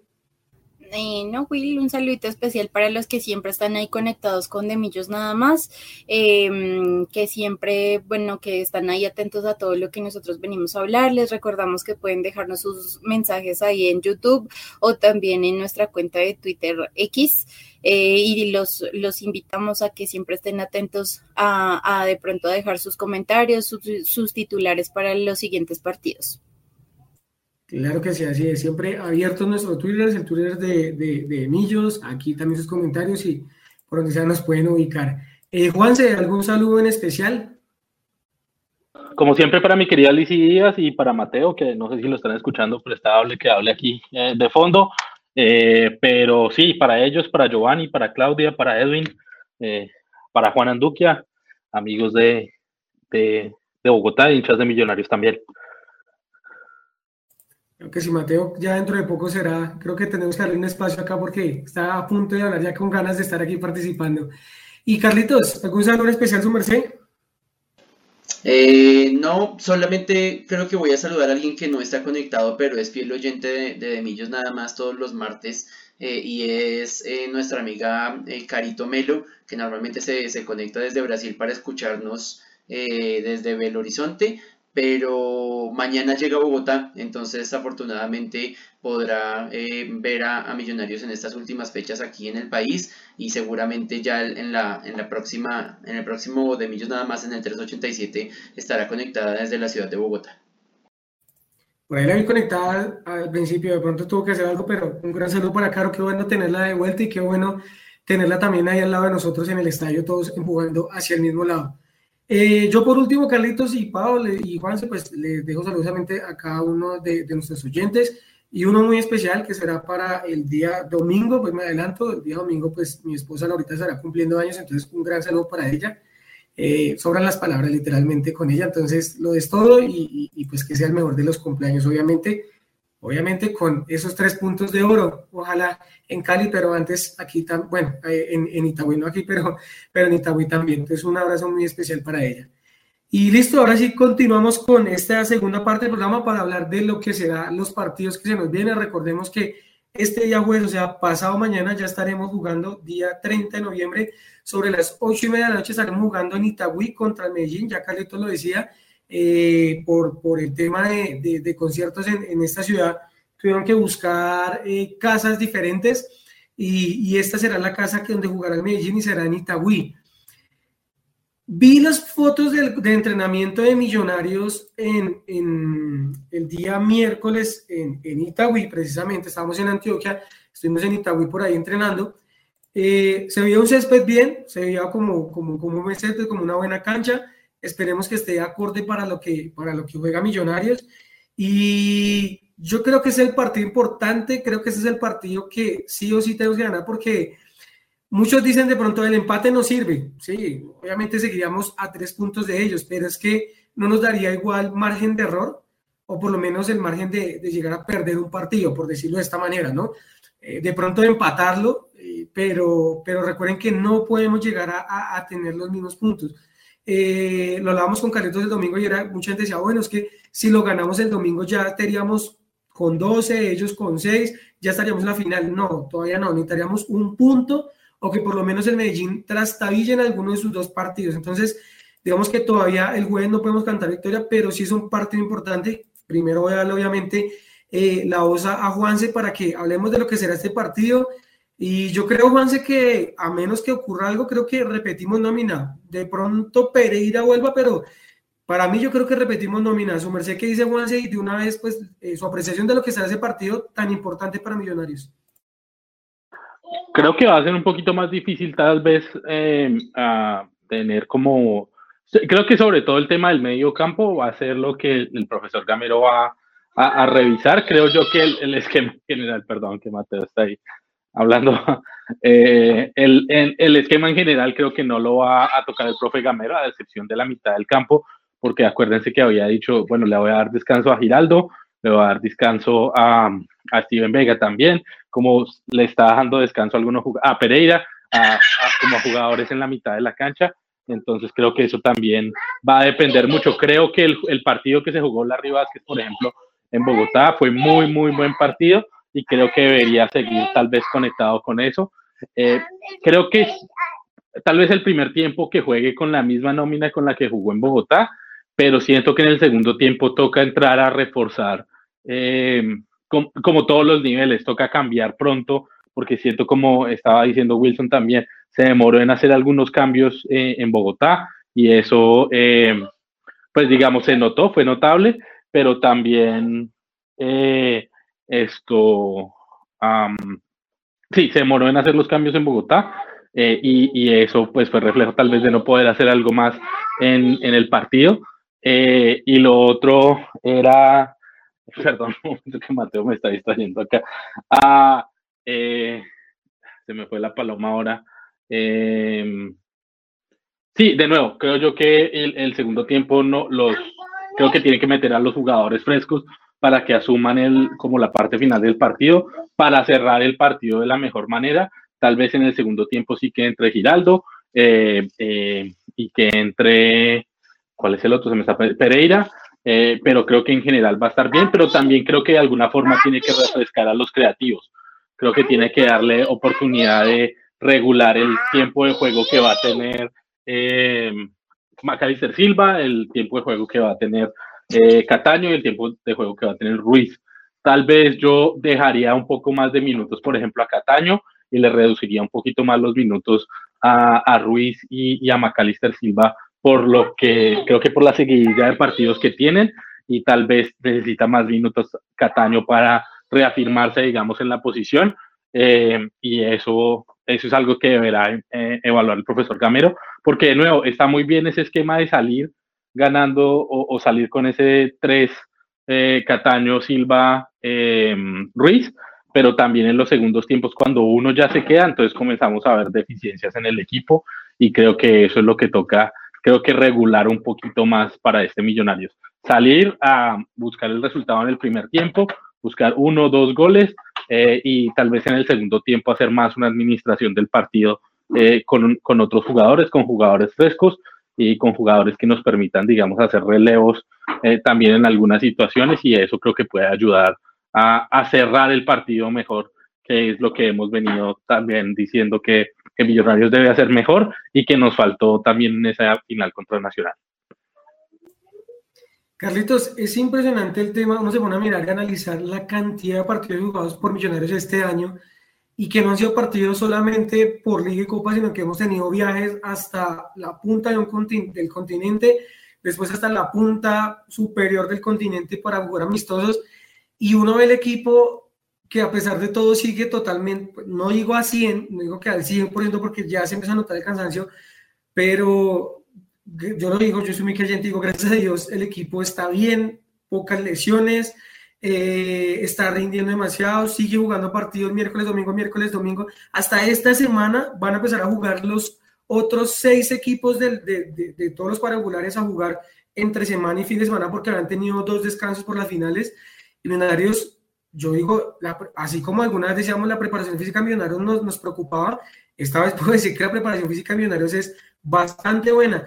Eh, no, Will, un saludito especial para los que siempre están ahí conectados con Demillos nada más, eh, que siempre, bueno, que están ahí atentos a todo lo que nosotros venimos a hablar. Les recordamos que pueden dejarnos sus mensajes ahí en YouTube o también en nuestra cuenta de Twitter X. Eh, y los, los invitamos a que siempre estén atentos a, de pronto dejar sus comentarios, sus, sus titulares para los siguientes partidos. Claro que sí, así es. Siempre abierto nuestro Twitter, el Twitter de, de, Millos. Aquí también sus comentarios y por donde sea nos pueden ubicar. Eh, Juanse, ¿algún saludo en especial? Como siempre para mi querida Lizy Díaz y para Mateo, que no sé si lo están escuchando, pero está hable que hable aquí eh, de fondo. Eh, pero sí, para ellos, para Giovanni, para Claudia, para Edwin, eh, para Juan Anduquia, amigos de, de, de Bogotá, hinchas de Millonarios también. Creo que si Mateo ya dentro de poco será, creo que tenemos que darle un espacio acá porque está a punto de hablar ya con ganas de estar aquí participando. Y Carlitos, ¿algún saludo especial su merced? Eh, no, solamente creo que voy a saludar a alguien que no está conectado, pero es fiel oyente de, de Demillos nada más todos los martes. Eh, y es eh, nuestra amiga Carito Melo, que normalmente se, se, conecta desde Brasil para escucharnos desde Belo Horizonte pero mañana llega a Bogotá, entonces afortunadamente podrá eh, ver a, Millonarios en estas últimas fechas aquí en el país y seguramente ya en la, en la próxima, en el próximo de Millos nada más en el 387 estará conectada desde la ciudad de Bogotá. Por ahí la vi conectada al principio, de pronto tuvo que hacer algo, pero un gran saludo para Caro, qué bueno tenerla de vuelta y qué bueno tenerla también ahí al lado de nosotros en el estadio, todos empujando hacia el mismo lado. Eh, yo por último, Carlitos y Pablo y Juanse, pues les dejo saludosamente a cada uno de, nuestros oyentes y uno muy especial que será para el día domingo, pues me adelanto, el día domingo pues mi esposa ahorita estará cumpliendo años, entonces un gran saludo para ella. Eh, sobran las palabras literalmente con ella, entonces lo es todo y, y, pues que sea el mejor de los cumpleaños, obviamente obviamente con esos tres puntos de oro, ojalá en Cali, pero antes aquí también, bueno, eh, en, en Itagüí no aquí, pero, pero en Itagüí también. Entonces un abrazo muy especial para ella. Y listo, ahora sí continuamos con esta segunda parte del programa para hablar de lo que será los partidos que se nos vienen. Recordemos que este día jueves, o sea, pasado mañana ya estaremos jugando día 30 de noviembre sobre las 8 y media de la noche estaremos jugando en Itagüí contra el Medellín, ya Carlitos lo decía, eh, por, por, el tema de, de, conciertos en, en, esta ciudad, tuvieron que buscar eh, casas diferentes y, y, esta será la casa que donde jugará el Medellín y será en Itagüí. Vi las fotos del, de entrenamiento de Millonarios en, en el día miércoles en, en, Itagüí, precisamente, estábamos en Antioquia, estuvimos en Itagüí por ahí entrenando. Eh, se veía un césped bien, se veía como, como, como un césped, como una buena cancha Esperemos que esté acorde para lo que, para lo que juega Millonarios. Y yo creo que es el partido importante, creo que ese es el partido que sí o sí tenemos que ganar porque muchos dicen de pronto el empate no sirve. Sí, obviamente seguiríamos a tres puntos de ellos, pero es que no nos daría igual margen de error o por lo menos el margen de, de llegar a perder un partido, por decirlo de esta manera, ¿no? Eh, de pronto empatarlo, eh, pero, pero recuerden que no podemos llegar a, a, a tener los mismos puntos. Eh, lo hablábamos con Carlitos el domingo y era, mucha gente decía, bueno, es que si lo ganamos el domingo ya estaríamos con 12, ellos con 6, ya estaríamos en la final. No, todavía no, necesitaríamos un punto o que por lo menos el Medellín trastabille en alguno de sus dos partidos. Entonces, digamos que todavía el jueves no podemos cantar victoria, pero sí es un partido importante. Primero voy a darle obviamente eh, la voz a Juanse para que hablemos de lo que será este partido y yo creo, Juanse, que a menos que ocurra algo, creo que repetimos nómina. De pronto Pereira vuelva, pero para mí yo creo que repetimos nómina. Su merced que dice Juanse y de una vez, pues, eh, su apreciación de lo que será ese partido tan importante para Millonarios. Creo que va a ser un poquito más difícil tal vez eh, a tener como... Creo que sobre todo el tema del medio campo va a ser lo que el, profesor Gamero va a, revisar. Creo yo que el, el esquema general, perdón, que Mateo está ahí, hablando, eh, el, el, esquema en general creo que no lo va a tocar el profe Gamero, a excepción de la mitad del campo, porque acuérdense que había dicho, bueno, le voy a dar descanso a Giraldo, le voy a dar descanso a, a Steven Vega también, como le está dejando descanso a algunos a Pereira, a, como jugadores en la mitad de la cancha. Entonces creo que eso también va a depender mucho. Creo que el, el partido que se jugó Larry Vázquez, por ejemplo, en Bogotá fue muy, muy buen partido y creo que debería seguir tal vez conectado con eso. Eh, creo que tal vez el primer tiempo que juegue con la misma nómina con la que jugó en Bogotá, pero siento que en el segundo tiempo toca entrar a reforzar eh, como todos los niveles, toca cambiar pronto, porque siento como estaba diciendo Wilson también, se demoró en hacer algunos cambios eh, en Bogotá y eso, pues digamos, se notó, fue notable, pero también esto, sí, se demoró en hacer los cambios en Bogotá eh, y, y, eso pues fue reflejo tal vez de no poder hacer algo más en, en el partido, Eh, y lo otro era, perdón, que Mateo me está distrayendo acá. Ah, eh, se me fue la paloma ahora. Em, sí, de nuevo, creo yo que el, el, segundo tiempo no los creo que tiene que meter a los jugadores frescos para que asuman el, como la parte final del partido, para cerrar el partido de la mejor manera. Tal vez en el segundo tiempo sí que entre Giraldo eh, eh, y que entre, ¿cuál es el otro? Se me está Pereira, eh, pero creo que en general va a estar bien, pero también creo que de alguna forma tiene que refrescar a los creativos. Creo que tiene que darle oportunidad de regular el tiempo de juego que va a tener Macalister Silva, el tiempo de juego que va a tener eh, Cataño y el tiempo de juego que va a tener Ruiz. Tal vez yo dejaría un poco más de minutos, por ejemplo, a Cataño y le reduciría un poquito más los minutos a, Ruiz y, a Macalister Silva, por lo que creo que por la seguidilla de partidos que tienen y tal vez necesita más minutos Cataño para reafirmarse, digamos, en la posición. Eh, y eso, eso es algo que deberá eh, evaluar el profesor Gamero, porque de nuevo está muy bien ese esquema de salir ganando o, salir con ese 3 eh, Cataño, Silva, Ruiz, pero también en los segundos tiempos cuando uno ya se queda, entonces comenzamos a ver deficiencias en el equipo y creo que eso es lo que toca, creo que regular un poquito más para este Millonarios. Salir a buscar el resultado en el primer tiempo, buscar uno o dos goles eh, y tal vez en el segundo tiempo hacer más una administración del partido eh, con, con, otros jugadores, con jugadores frescos y con jugadores que nos permitan, digamos, hacer relevos eh, también en algunas situaciones y eso creo que puede ayudar a, a, cerrar el partido mejor, que es lo que hemos venido también diciendo que, que Millonarios debe hacer mejor y que nos faltó también en esa final contra Nacional. Carlitos, es impresionante el tema, uno se pone a mirar y analizar la cantidad de partidos jugados por Millonarios este año y que no han sido partidos solamente por Liga y Copa, sino que hemos tenido viajes hasta la punta de un del continente, después hasta la punta superior del continente para jugar amistosos. Y uno ve el equipo que a pesar de todo sigue totalmente, no digo a 100, no digo que al 100% porque ya se empieza a notar el cansancio, pero yo lo digo, yo soy muy creyente, digo, gracias a Dios el equipo está bien, pocas lesiones, eh, está rindiendo demasiado, sigue jugando partidos miércoles, domingo, miércoles, domingo. Hasta esta semana van a empezar a jugar los otros seis equipos de, de, de, todos los cuadrangulares a jugar entre semana y fin de semana porque han tenido dos descansos por las finales. Y Millonarios, yo digo, así como algunas decíamos la preparación física de Millonarios nos, nos preocupaba, esta vez puedo decir que la preparación física de Millonarios es bastante buena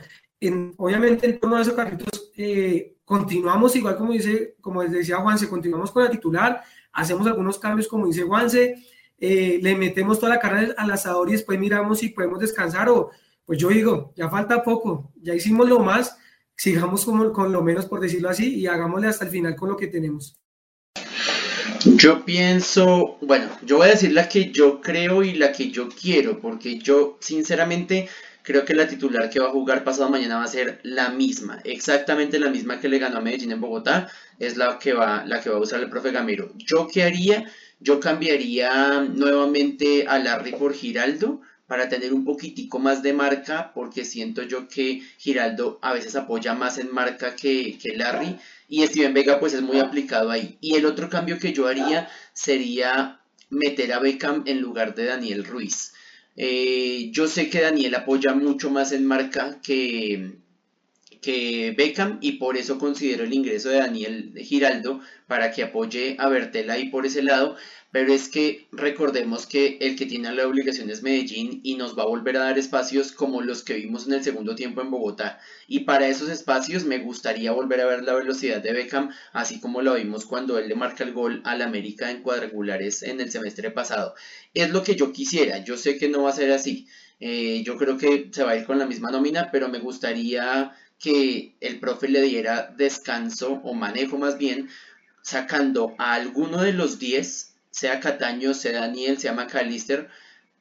obviamente en torno a esos Carlitos, eh, continuamos igual como dice, como decía Juanse, continuamos con la titular, hacemos algunos cambios como dice Juanse, eh, le metemos toda la carne al asador y después miramos si podemos descansar o, pues yo digo, ya falta poco, ya hicimos lo más, sigamos con, con lo menos por decirlo así y hagámosle hasta el final con lo que tenemos. Yo pienso, bueno, yo voy a decir la que yo creo y la que yo quiero, porque yo sinceramente creo que la titular que va a jugar pasado mañana va a ser la misma, exactamente la misma que le ganó a Medellín en Bogotá, es la que va, la que va a usar el profe Gamero. ¿Yo qué haría? Yo cambiaría nuevamente a Larry por Giraldo para tener un poquitico más de marca, porque siento yo que Giraldo a veces apoya más en marca que, Larry, y Steven Vega pues es muy aplicado ahí. Y el otro cambio que yo haría sería meter a Beckham en lugar de Daniel Ruiz. Eh, yo sé que Daniel apoya mucho más en marca que, que Beckham y por eso considero el ingreso de Daniel Giraldo para que apoye a Bertela ahí por ese lado, pero es que recordemos que el que tiene la obligación es Medellín y nos va a volver a dar espacios como los que vimos en el segundo tiempo en Bogotá. Y para esos espacios me gustaría volver a ver la velocidad de Beckham, así como lo vimos cuando él le marca el gol al América en cuadrangulares en el semestre pasado. Es lo que yo quisiera, yo sé que no va a ser así. Eh, yo creo que se va a ir con la misma nómina, pero me gustaría que el profe le diera descanso o manejo más bien, sacando a alguno de los 10 sea Cataño, sea Daniel, sea McAllister,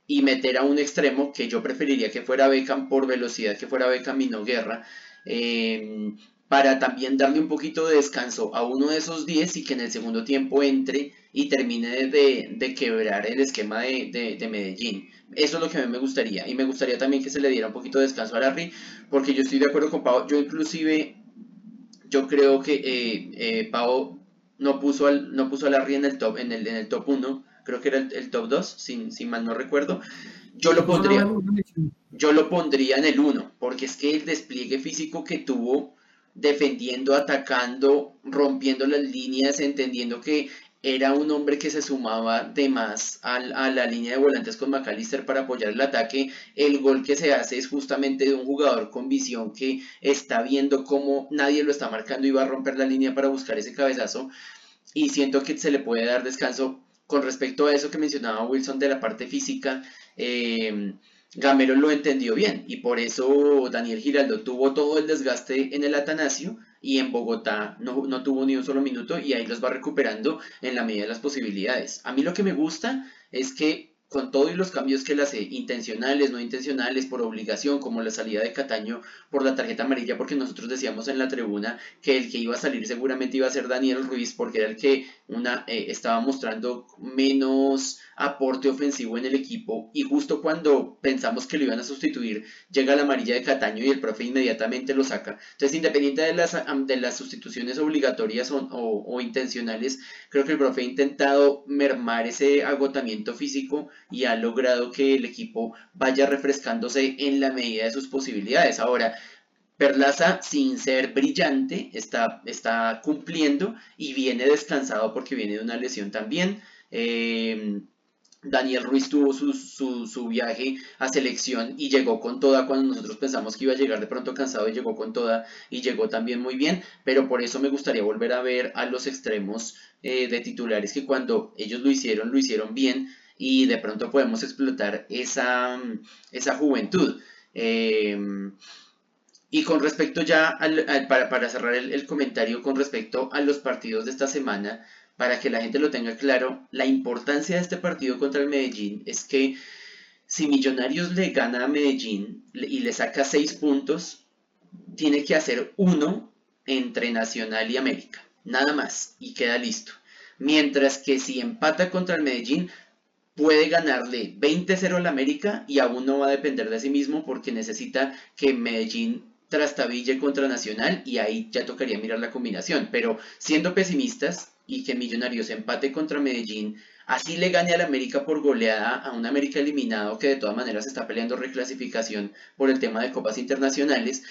y meter a un extremo que yo preferiría que fuera Beckham por velocidad, que fuera Beckham y no Guerra, em, para también darle un poquito de descanso a uno de esos 10 y que en el segundo tiempo entre y termine de, quebrar el esquema de, de, Medellín. Eso es lo que a mí me gustaría. Y me gustaría también que se le diera un poquito de descanso a Larry, porque yo estoy de acuerdo con Pau. Yo inclusive yo creo que eh, eh, Pau no puso, al, no puso a Larry en el top en el, en el top 1, creo que era el, top 2, sin, sin, mal no recuerdo. Yo lo pondría yo lo pondría en el 1, porque es que el despliegue físico que tuvo defendiendo, atacando, rompiendo las líneas, entendiendo que era un hombre que se sumaba de más a, la línea de volantes con McAllister para apoyar el ataque. El gol que se hace es justamente de un jugador con visión que está viendo cómo nadie lo está marcando y va a romper la línea para buscar ese cabezazo. Y siento que se le puede dar descanso con respecto a eso que mencionaba Wilson de la parte física. Eh, Gamero lo entendió bien y por eso Daniel Giraldo tuvo todo el desgaste en el Atanasio y en Bogotá no, no, tuvo ni un solo minuto y ahí los va recuperando en la medida de las posibilidades. A mí lo que me gusta es que con todos los cambios que él hace, intencionales, no intencionales, por obligación, como la salida de Cataño por la tarjeta amarilla, porque nosotros decíamos en la tribuna que el que iba a salir seguramente iba a ser Daniel Ruiz, porque era el que una, eh, estaba mostrando menos aporte ofensivo en el equipo, y justo cuando pensamos que lo iban a sustituir, llega la amarilla de Cataño y el profe inmediatamente lo saca. Entonces, independiente de las, de las sustituciones obligatorias o, intencionales, creo que el profe ha intentado mermar ese agotamiento físico y ha logrado que el equipo vaya refrescándose en la medida de sus posibilidades. Ahora, Perlaza, sin ser brillante, está, está cumpliendo y viene descansado porque viene de una lesión también. Eh, Daniel Ruiz tuvo su, su, viaje a selección y llegó con toda cuando nosotros pensamos que iba a llegar de pronto cansado y llegó con toda y llegó también muy bien, pero por eso me gustaría volver a ver a los extremos eh, de titulares que cuando ellos lo hicieron, lo hicieron bien y de pronto podemos explotar esa, esa juventud. Eh, y con respecto ya, para, cerrar el, comentario con respecto a los partidos de esta semana, para que la gente lo tenga claro, la importancia de este partido contra el Medellín es que si Millonarios le gana a Medellín y le saca seis puntos, tiene que hacer uno entre Nacional y América, nada más, y queda listo. Mientras que si empata contra el Medellín, puede ganarle 20-0 al América y aún no va a depender de sí mismo porque necesita que Medellín trastabille contra Nacional y ahí ya tocaría mirar la combinación. Pero siendo pesimistas y que Millonarios empate contra Medellín, así le gane al América por goleada a un América eliminado que de todas maneras está peleando reclasificación por el tema de copas internacionales,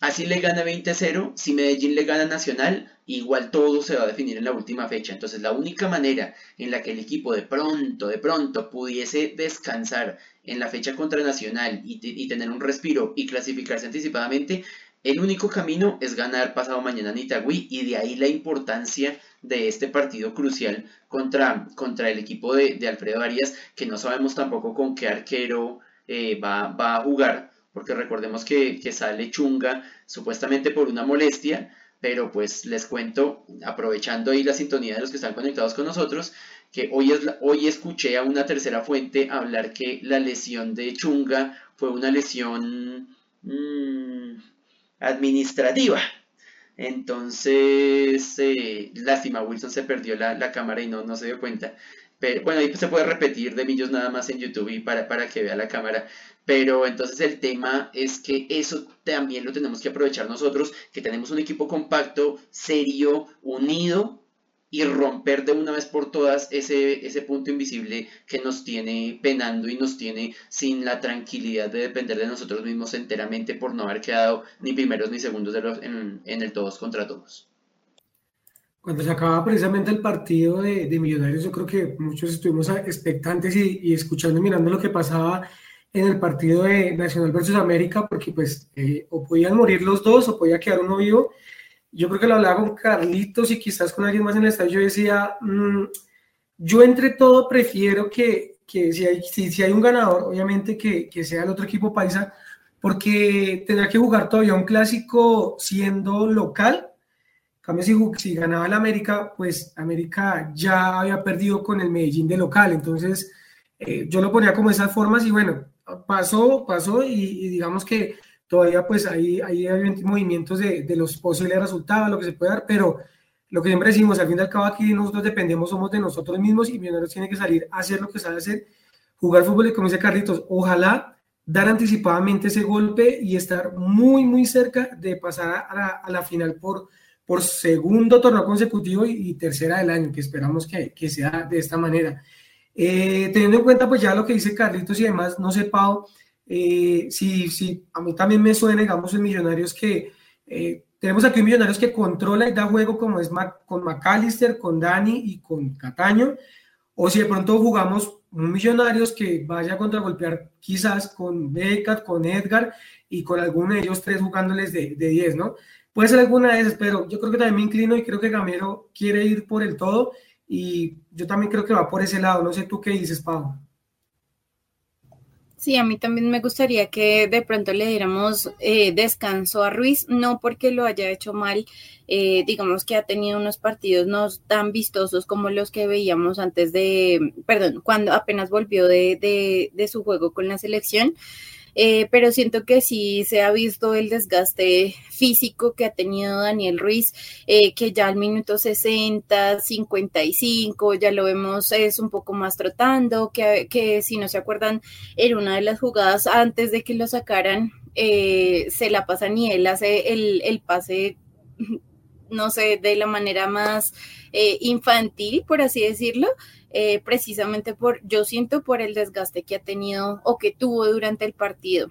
Así le gana 20-0, si Medellín le gana Nacional, igual todo se va a definir en la última fecha. Entonces la única manera en la que el equipo de pronto, de pronto pudiese descansar en la fecha contra Nacional y, tener un respiro y clasificarse anticipadamente, el único camino es ganar pasado mañana en Itagüí y de ahí la importancia de este partido crucial contra, contra el equipo de, Alfredo Arias, que no sabemos tampoco con qué arquero eh, va, va a jugar porque recordemos que, sale chunga supuestamente por una molestia, pero pues les cuento, aprovechando ahí la sintonía de los que están conectados con nosotros, que hoy, es, hoy escuché a una tercera fuente hablar que la lesión de Chunga fue una lesión mm, administrativa. Entonces, eh, lástima, Wilson se perdió la, la, cámara y no, no se dio cuenta. Pero, bueno, ahí se puede repetir de millos nada más en YouTube y para, para que vea la cámara. Pero entonces el tema es que eso también lo tenemos que aprovechar nosotros, que tenemos un equipo compacto, serio, unido y romper de una vez por todas ese, ese punto invisible que nos tiene penando y nos tiene sin la tranquilidad de depender de nosotros mismos enteramente por no haber quedado ni primeros ni segundos de los, en, el todos contra todos. Cuando se acababa precisamente el partido de, Millonarios, yo creo que muchos estuvimos expectantes y, y escuchando y mirando lo que pasaba en el partido de Nacional versus América, porque pues eh, o podían morir los dos o podía quedar uno vivo. Yo creo que lo hablaba con Carlitos y quizás con alguien más en el estadio. Yo decía, mm, yo entre todo prefiero que, que si, hay, si, si, hay un ganador, obviamente que, que, sea el otro equipo paisa, porque tendrá que jugar todavía un clásico siendo local. Cambio, si, si ganaba el América, pues América ya había perdido con el Medellín de local. Entonces, eh, yo lo ponía como esas formas y bueno, pasó, pasó y, digamos que todavía pues hay, hay movimientos de, de, los posibles resultados, lo que se puede dar, pero lo que siempre decimos, al fin y al cabo aquí nosotros dependemos, somos de nosotros mismos y Millonarios tiene que salir a hacer lo que sabe hacer, jugar fútbol y como dice Carlitos, ojalá dar anticipadamente ese golpe y estar muy, muy cerca de pasar a la, a la final por, por segundo torneo consecutivo y, tercera del año, que esperamos que, que sea de esta manera. Eh, teniendo en cuenta pues ya lo que dice Carlitos y demás, no sé, Pau, eh, si, si a mí también me suena, digamos, en Millonarios que eh, tenemos aquí un Millonarios que controla y da juego como es con McAllister, con Dani y con Cataño, o si de pronto jugamos un Millonarios que vaya a contragolpear quizás con Becat, con Edgar y con alguno de ellos tres jugándoles de 10, ¿no? Puede ser alguna de esas, pero yo creo que también me inclino y creo que Gamero quiere ir por el todo y yo también creo que va por ese lado. No sé tú qué dices, Pablo. Sí, a mí también me gustaría que de pronto le diéramos eh, descanso a Ruiz, no porque lo haya hecho mal, eh, digamos que ha tenido unos partidos no tan vistosos como los que veíamos antes de, perdón, cuando apenas volvió de, de, de su juego con la selección. Eh, pero siento que sí se ha visto el desgaste físico que ha tenido Daniel Ruiz, eh, que ya al minuto 60, 55, ya lo vemos, es un poco más trotando, que, que si no se acuerdan, en una de las jugadas antes de que lo sacaran, eh, se la pasa y él hace el, el pase no sé, de la manera más infantil, por así decirlo, eh, precisamente por, yo siento por el desgaste que ha tenido o que tuvo durante el partido.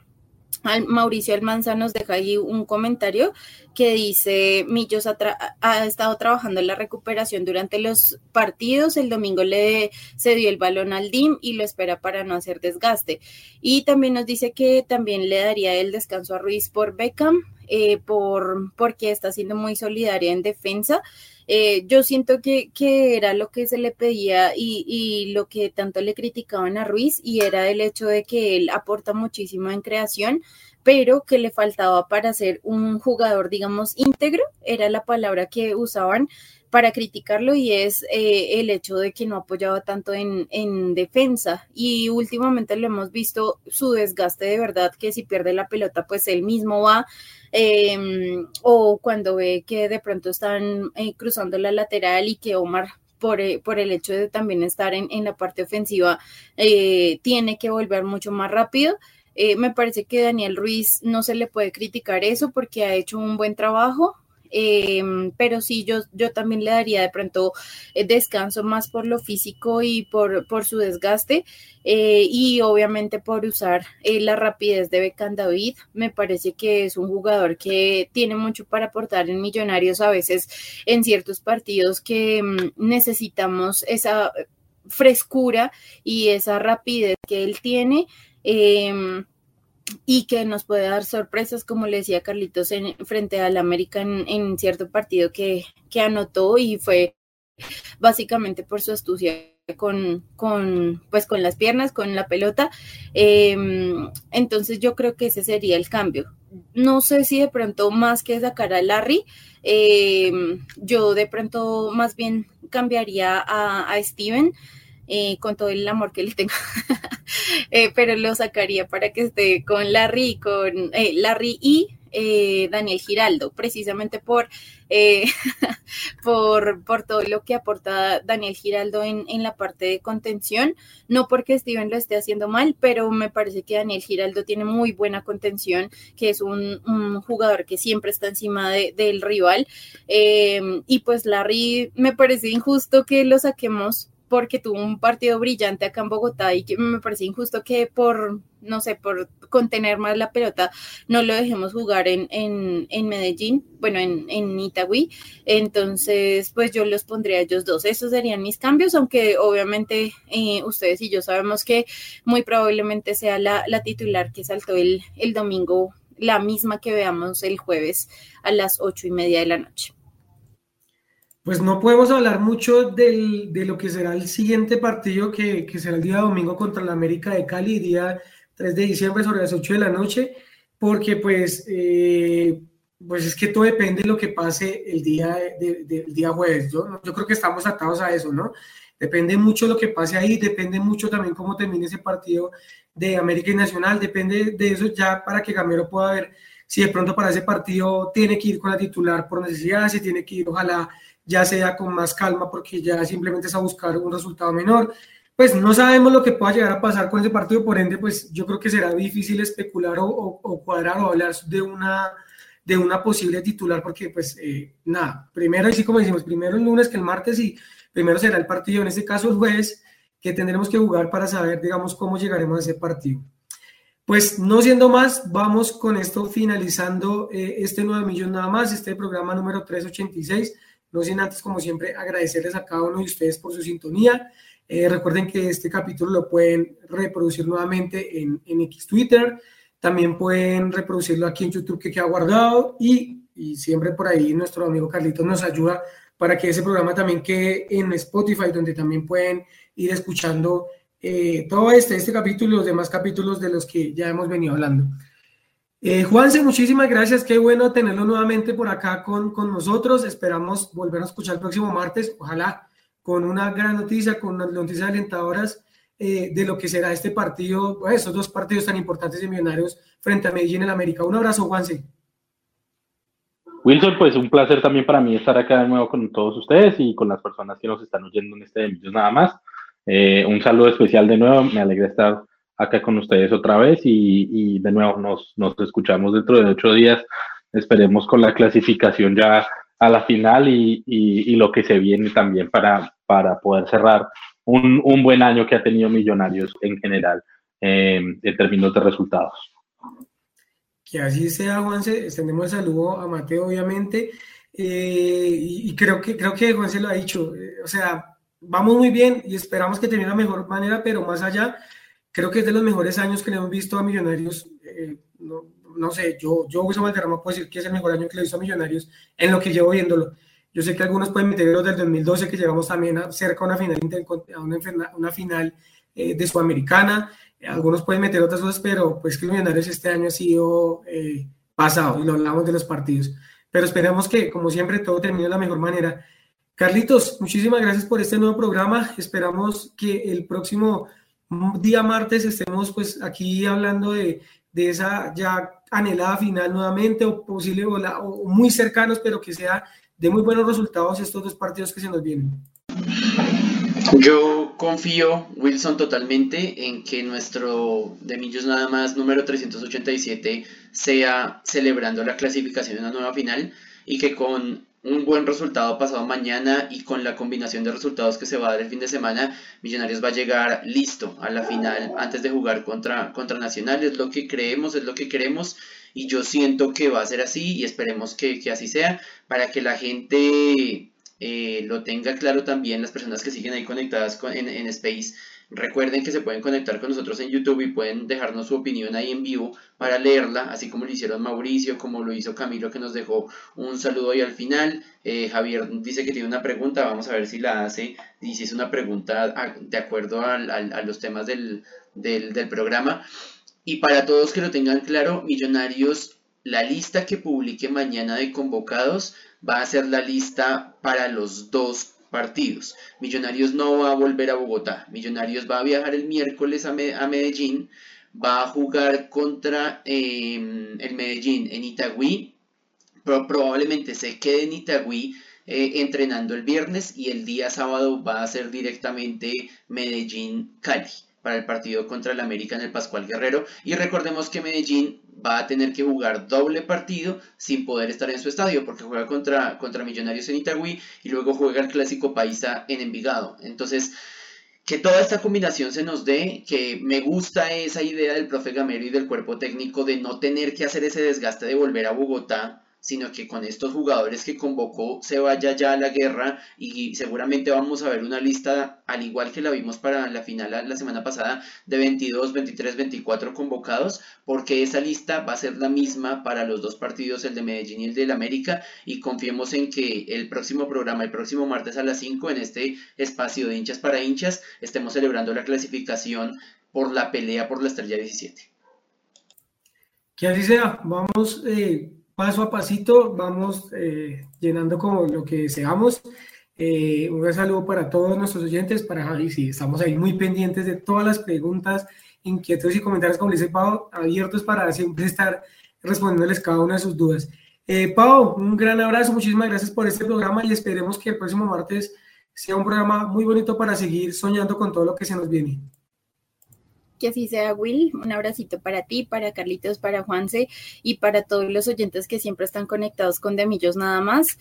Mauricio Almanza nos deja ahí un comentario que dice, Millos ha, ha, estado trabajando en la recuperación durante los partidos, el domingo le se dio el balón al DIM y lo espera para no hacer desgaste. Y también nos dice que también le daría el descanso a Ruiz por Beckham, eh, por, porque está siendo muy solidaria en defensa. Eh, yo siento que, era lo que se le pedía y, lo que tanto le criticaban a Ruiz y era el hecho de que él aporta muchísimo en creación, pero que le faltaba para ser un jugador, digamos, íntegro, era la palabra que usaban para criticarlo y es eh, el hecho de que no apoyaba tanto en, en, defensa y últimamente lo hemos visto su desgaste de verdad que si pierde la pelota pues él mismo va Em, o cuando ve que de pronto están eh, cruzando la lateral y que Omar por, eh, por, el hecho de también estar en, en la parte ofensiva, eh, tiene que volver mucho más rápido. me parece que Daniel Ruiz no se le puede criticar eso porque ha hecho un buen trabajo. Em, pero sí, yo, yo también le daría de pronto eh, descanso más por lo físico y por, por su desgaste eh, y obviamente por usar eh, la rapidez de Becan David. Me parece que es un jugador que tiene mucho para aportar en Millonarios a veces en ciertos partidos que mm, necesitamos esa frescura y esa rapidez que él tiene. Y que nos puede dar sorpresas, como le decía Carlitos, en, frente al América en, cierto partido que, que, anotó y fue básicamente por su astucia con, con, pues con las piernas, con la pelota. Em, entonces yo creo que ese sería el cambio. No sé si de pronto más que sacar a Larry, em, yo de pronto más bien cambiaría a, a Steven. Eh, con todo el amor que le tengo, eh, pero lo sacaría para que esté con Larry, con eh, Larry y Daniel Giraldo, precisamente por, por, por, todo lo que aporta Daniel Giraldo en, en, la parte de contención, no porque Steven lo esté haciendo mal, pero me parece que Daniel Giraldo tiene muy buena contención, que es un, un jugador que siempre está encima de, del rival, y pues Larry me parece injusto que lo saquemos porque tuvo un partido brillante acá en Bogotá y que me parece injusto que por, no sé, por contener más la pelota, no lo dejemos jugar en, en, Medellín, bueno, en, en Itagüí. Entonces, pues yo los pondría a ellos dos. Esos serían mis cambios, aunque obviamente eh, ustedes y yo sabemos que muy probablemente sea la, la titular que saltó el, el domingo, la misma que veamos el jueves a las ocho y media de la noche pues no podemos hablar mucho de lo que será el siguiente partido, que, que, será el día domingo contra la América de Cali, día 3 de diciembre sobre las 8 de la noche, porque pues, eh, pues es que todo depende de lo que pase el día, de, día jueves. Yo, yo creo que estamos atados a eso, ¿no? Depende mucho lo que pase ahí, depende mucho también cómo termine ese partido de América y Nacional, depende de eso ya para que Gamero pueda ver si de pronto para ese partido tiene que ir con la titular por necesidad, si tiene que ir ojalá ya sea con más calma porque ya simplemente es a buscar un resultado menor. Pues no sabemos lo que pueda llegar a pasar con ese partido, por ende, pues yo creo que será difícil especular o, cuadrar o hablar de una, de una posible titular, porque pues eh, nada, primero, así como decimos, primero el lunes que el martes y primero será el partido, en este caso el jueves, que tendremos que jugar para saber, digamos, cómo llegaremos a ese partido. Pues no siendo más, vamos con esto finalizando eh, este 9 millón nada más, este programa número 386. No sin antes, como siempre, agradecerles a cada uno de ustedes por su sintonía. Eh, recuerden que este capítulo lo pueden reproducir nuevamente en, en X Twitter, también pueden reproducirlo aquí en YouTube que queda guardado y, y siempre por ahí nuestro amigo Carlitos nos ayuda para que ese programa también quede en Spotify, donde también pueden ir escuchando eh, todo este, este capítulo y los demás capítulos de los que ya hemos venido hablando. Eh, Juanse, muchísimas gracias. Qué bueno tenerlo nuevamente por acá con, con nosotros. Esperamos volver a escuchar el próximo martes. Ojalá con una gran noticia, con unas noticias alentadoras eh, de lo que será este partido, pues, esos dos partidos tan importantes de Millonarios frente a Medellín en América. Un abrazo, Juanse. Wilson, pues un placer también para mí estar acá de nuevo con todos ustedes y con las personas que nos están oyendo en este de nada más. Eh, un saludo especial de nuevo, me alegra estar acá con ustedes otra vez y, y de nuevo nos, nos, escuchamos dentro de ocho días. Esperemos con la clasificación ya a la final y, y, y lo que se viene también para, para poder cerrar un, un, buen año que ha tenido Millonarios en general eh, en términos de resultados. Que así sea, Juanse. Extendemos el saludo a Mateo, obviamente. Eh, y, creo que creo que Juanse lo ha dicho. Eh, o sea, vamos muy bien y esperamos que termine de la mejor manera, pero más allá, creo que es de los mejores años que le hemos visto a Millonarios. Eh, no, no, sé, yo, yo Wilson Valderrama puedo decir que es el mejor año que le he visto a Millonarios en lo que llevo viéndolo. Yo sé que algunos pueden meter los del 2012, que llegamos también a, cerca a una final, a una, una final eh, de Sudamericana. Algunos pueden meter otras cosas, pero pues que Millonarios este año ha sido eh, pasado y lo hablamos de los partidos. Pero esperamos que, como siempre, todo termine de la mejor manera. Carlitos, muchísimas gracias por este nuevo programa. Esperamos que el próximo día martes estemos pues aquí hablando de, de esa ya anhelada final nuevamente o posible o, o muy cercanos, pero que sea de muy buenos resultados estos dos partidos que se nos vienen. Yo confío, Wilson, totalmente en que nuestro de Millos nada más número 387 sea celebrando la clasificación en una nueva final y que con un buen resultado pasado mañana y con la combinación de resultados que se va a dar el fin de semana, Millonarios va a llegar listo a la final antes de jugar contra, contra Nacional. Es lo que creemos, es lo que queremos y yo siento que va a ser así y esperemos que, que así sea para que la gente eh, lo tenga claro también, las personas que siguen ahí conectadas con, en, en Space Recuerden que se pueden conectar con nosotros en YouTube y pueden dejarnos su opinión ahí en vivo para leerla, así como lo hicieron Mauricio, como lo hizo Camilo que nos dejó un saludo ahí al final. Eh, Javier dice que tiene una pregunta, vamos a ver si la hace y si es una pregunta de acuerdo a, los temas del, del, del programa. Y para todos que lo tengan claro, Millonarios, la lista que publique mañana de convocados va a ser la lista para los dos partidos. Millonarios no va a volver a Bogotá. Millonarios va a viajar el miércoles a, Me a Medellín. Va a jugar contra eh, el Medellín en Itagüí. Pero probablemente se quede en Itagüí eh, entrenando el viernes y el día sábado va a ser directamente Medellín-Cali para el partido contra el América en el Pascual Guerrero. Y recordemos que Medellín va a tener que jugar doble partido sin poder estar en su estadio porque juega contra, contra Millonarios en Itagüí y luego juega el Clásico Paisa en Envigado. Entonces, que toda esta combinación se nos dé, que me gusta esa idea del profe Gamero y del cuerpo técnico de no tener que hacer ese desgaste de volver a Bogotá sino que con estos jugadores que convocó se vaya ya a la guerra y seguramente vamos a ver una lista, al igual que la vimos para la final la semana pasada, de 22, 23, 24 convocados, porque esa lista va a ser la misma para los dos partidos, el de Medellín y el del América, y confiemos en que el próximo programa, el próximo martes a las 5, en este espacio de hinchas para hinchas, estemos celebrando la clasificación por la pelea por la estrella 17. Que así sea, vamos eh, paso a pasito vamos eh, llenando como lo que deseamos. Eh, un saludo para todos nuestros oyentes, para Javi, sí, estamos ahí muy pendientes de todas las preguntas, inquietudes y comentarios, como dice Pau, abiertos para siempre estar respondiéndoles cada una de sus dudas. Eh, Pau, un gran abrazo, muchísimas gracias por este programa y esperemos que el próximo martes sea un programa muy bonito para seguir soñando con todo lo que se nos viene. Que así sea, Will. Un abracito para ti, para Carlitos, para Juanse y para todos los oyentes que siempre están conectados con Demillos nada más.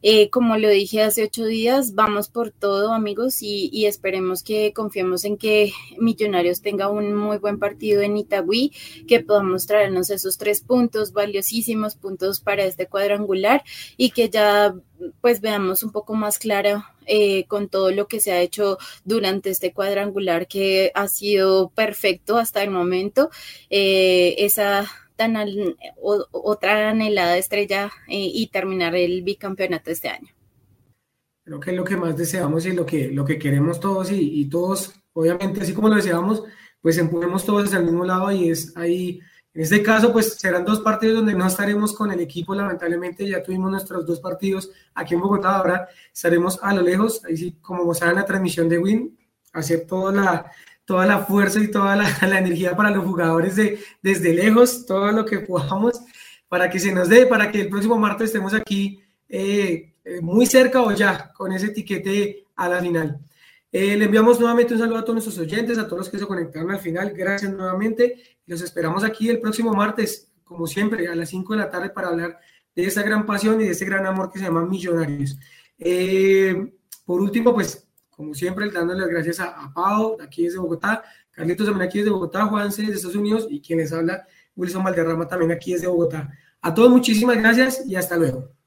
Eh, como lo dije hace ocho días, vamos por todo, amigos, y, esperemos que confiemos en que Millonarios tenga un muy buen partido en Itagüí, que podamos traernos esos tres puntos, valiosísimos puntos para este cuadrangular y que ya pues veamos un poco más claro eh, con todo lo que se ha hecho durante este cuadrangular que ha sido perfecto hasta el momento. Eh, esa tan otra anhelada estrella eh, y terminar el bicampeonato este año. Creo que es lo que más deseamos y lo que, lo que queremos todos y, y todos, obviamente, así como lo deseamos, pues empujemos todos el mismo lado y es ahí, en este caso, pues serán dos partidos donde no estaremos con el equipo, lamentablemente ya tuvimos nuestros dos partidos aquí en Bogotá, ahora estaremos a lo lejos, ahí sí, como saben la transmisión de Win, hacer toda la, toda la fuerza y toda la, energía para los jugadores de, desde lejos, todo lo que podamos, para que se nos dé, para que el próximo martes estemos aquí eh, eh, muy cerca o ya con ese etiquete a la final. Eh, le enviamos nuevamente un saludo a todos nuestros oyentes, a todos los que se conectaron al final. Gracias nuevamente. Los esperamos aquí el próximo martes, como siempre, a las 5 de la tarde para hablar de esa gran pasión y de ese gran amor que se llama Millonarios. por último, pues como siempre, dándole las gracias a, a Pau, aquí desde Bogotá, Carlitos también aquí desde Bogotá, Juanse desde Estados Unidos y quien les habla, Wilson Valderrama también aquí desde Bogotá. A todos muchísimas gracias y hasta luego.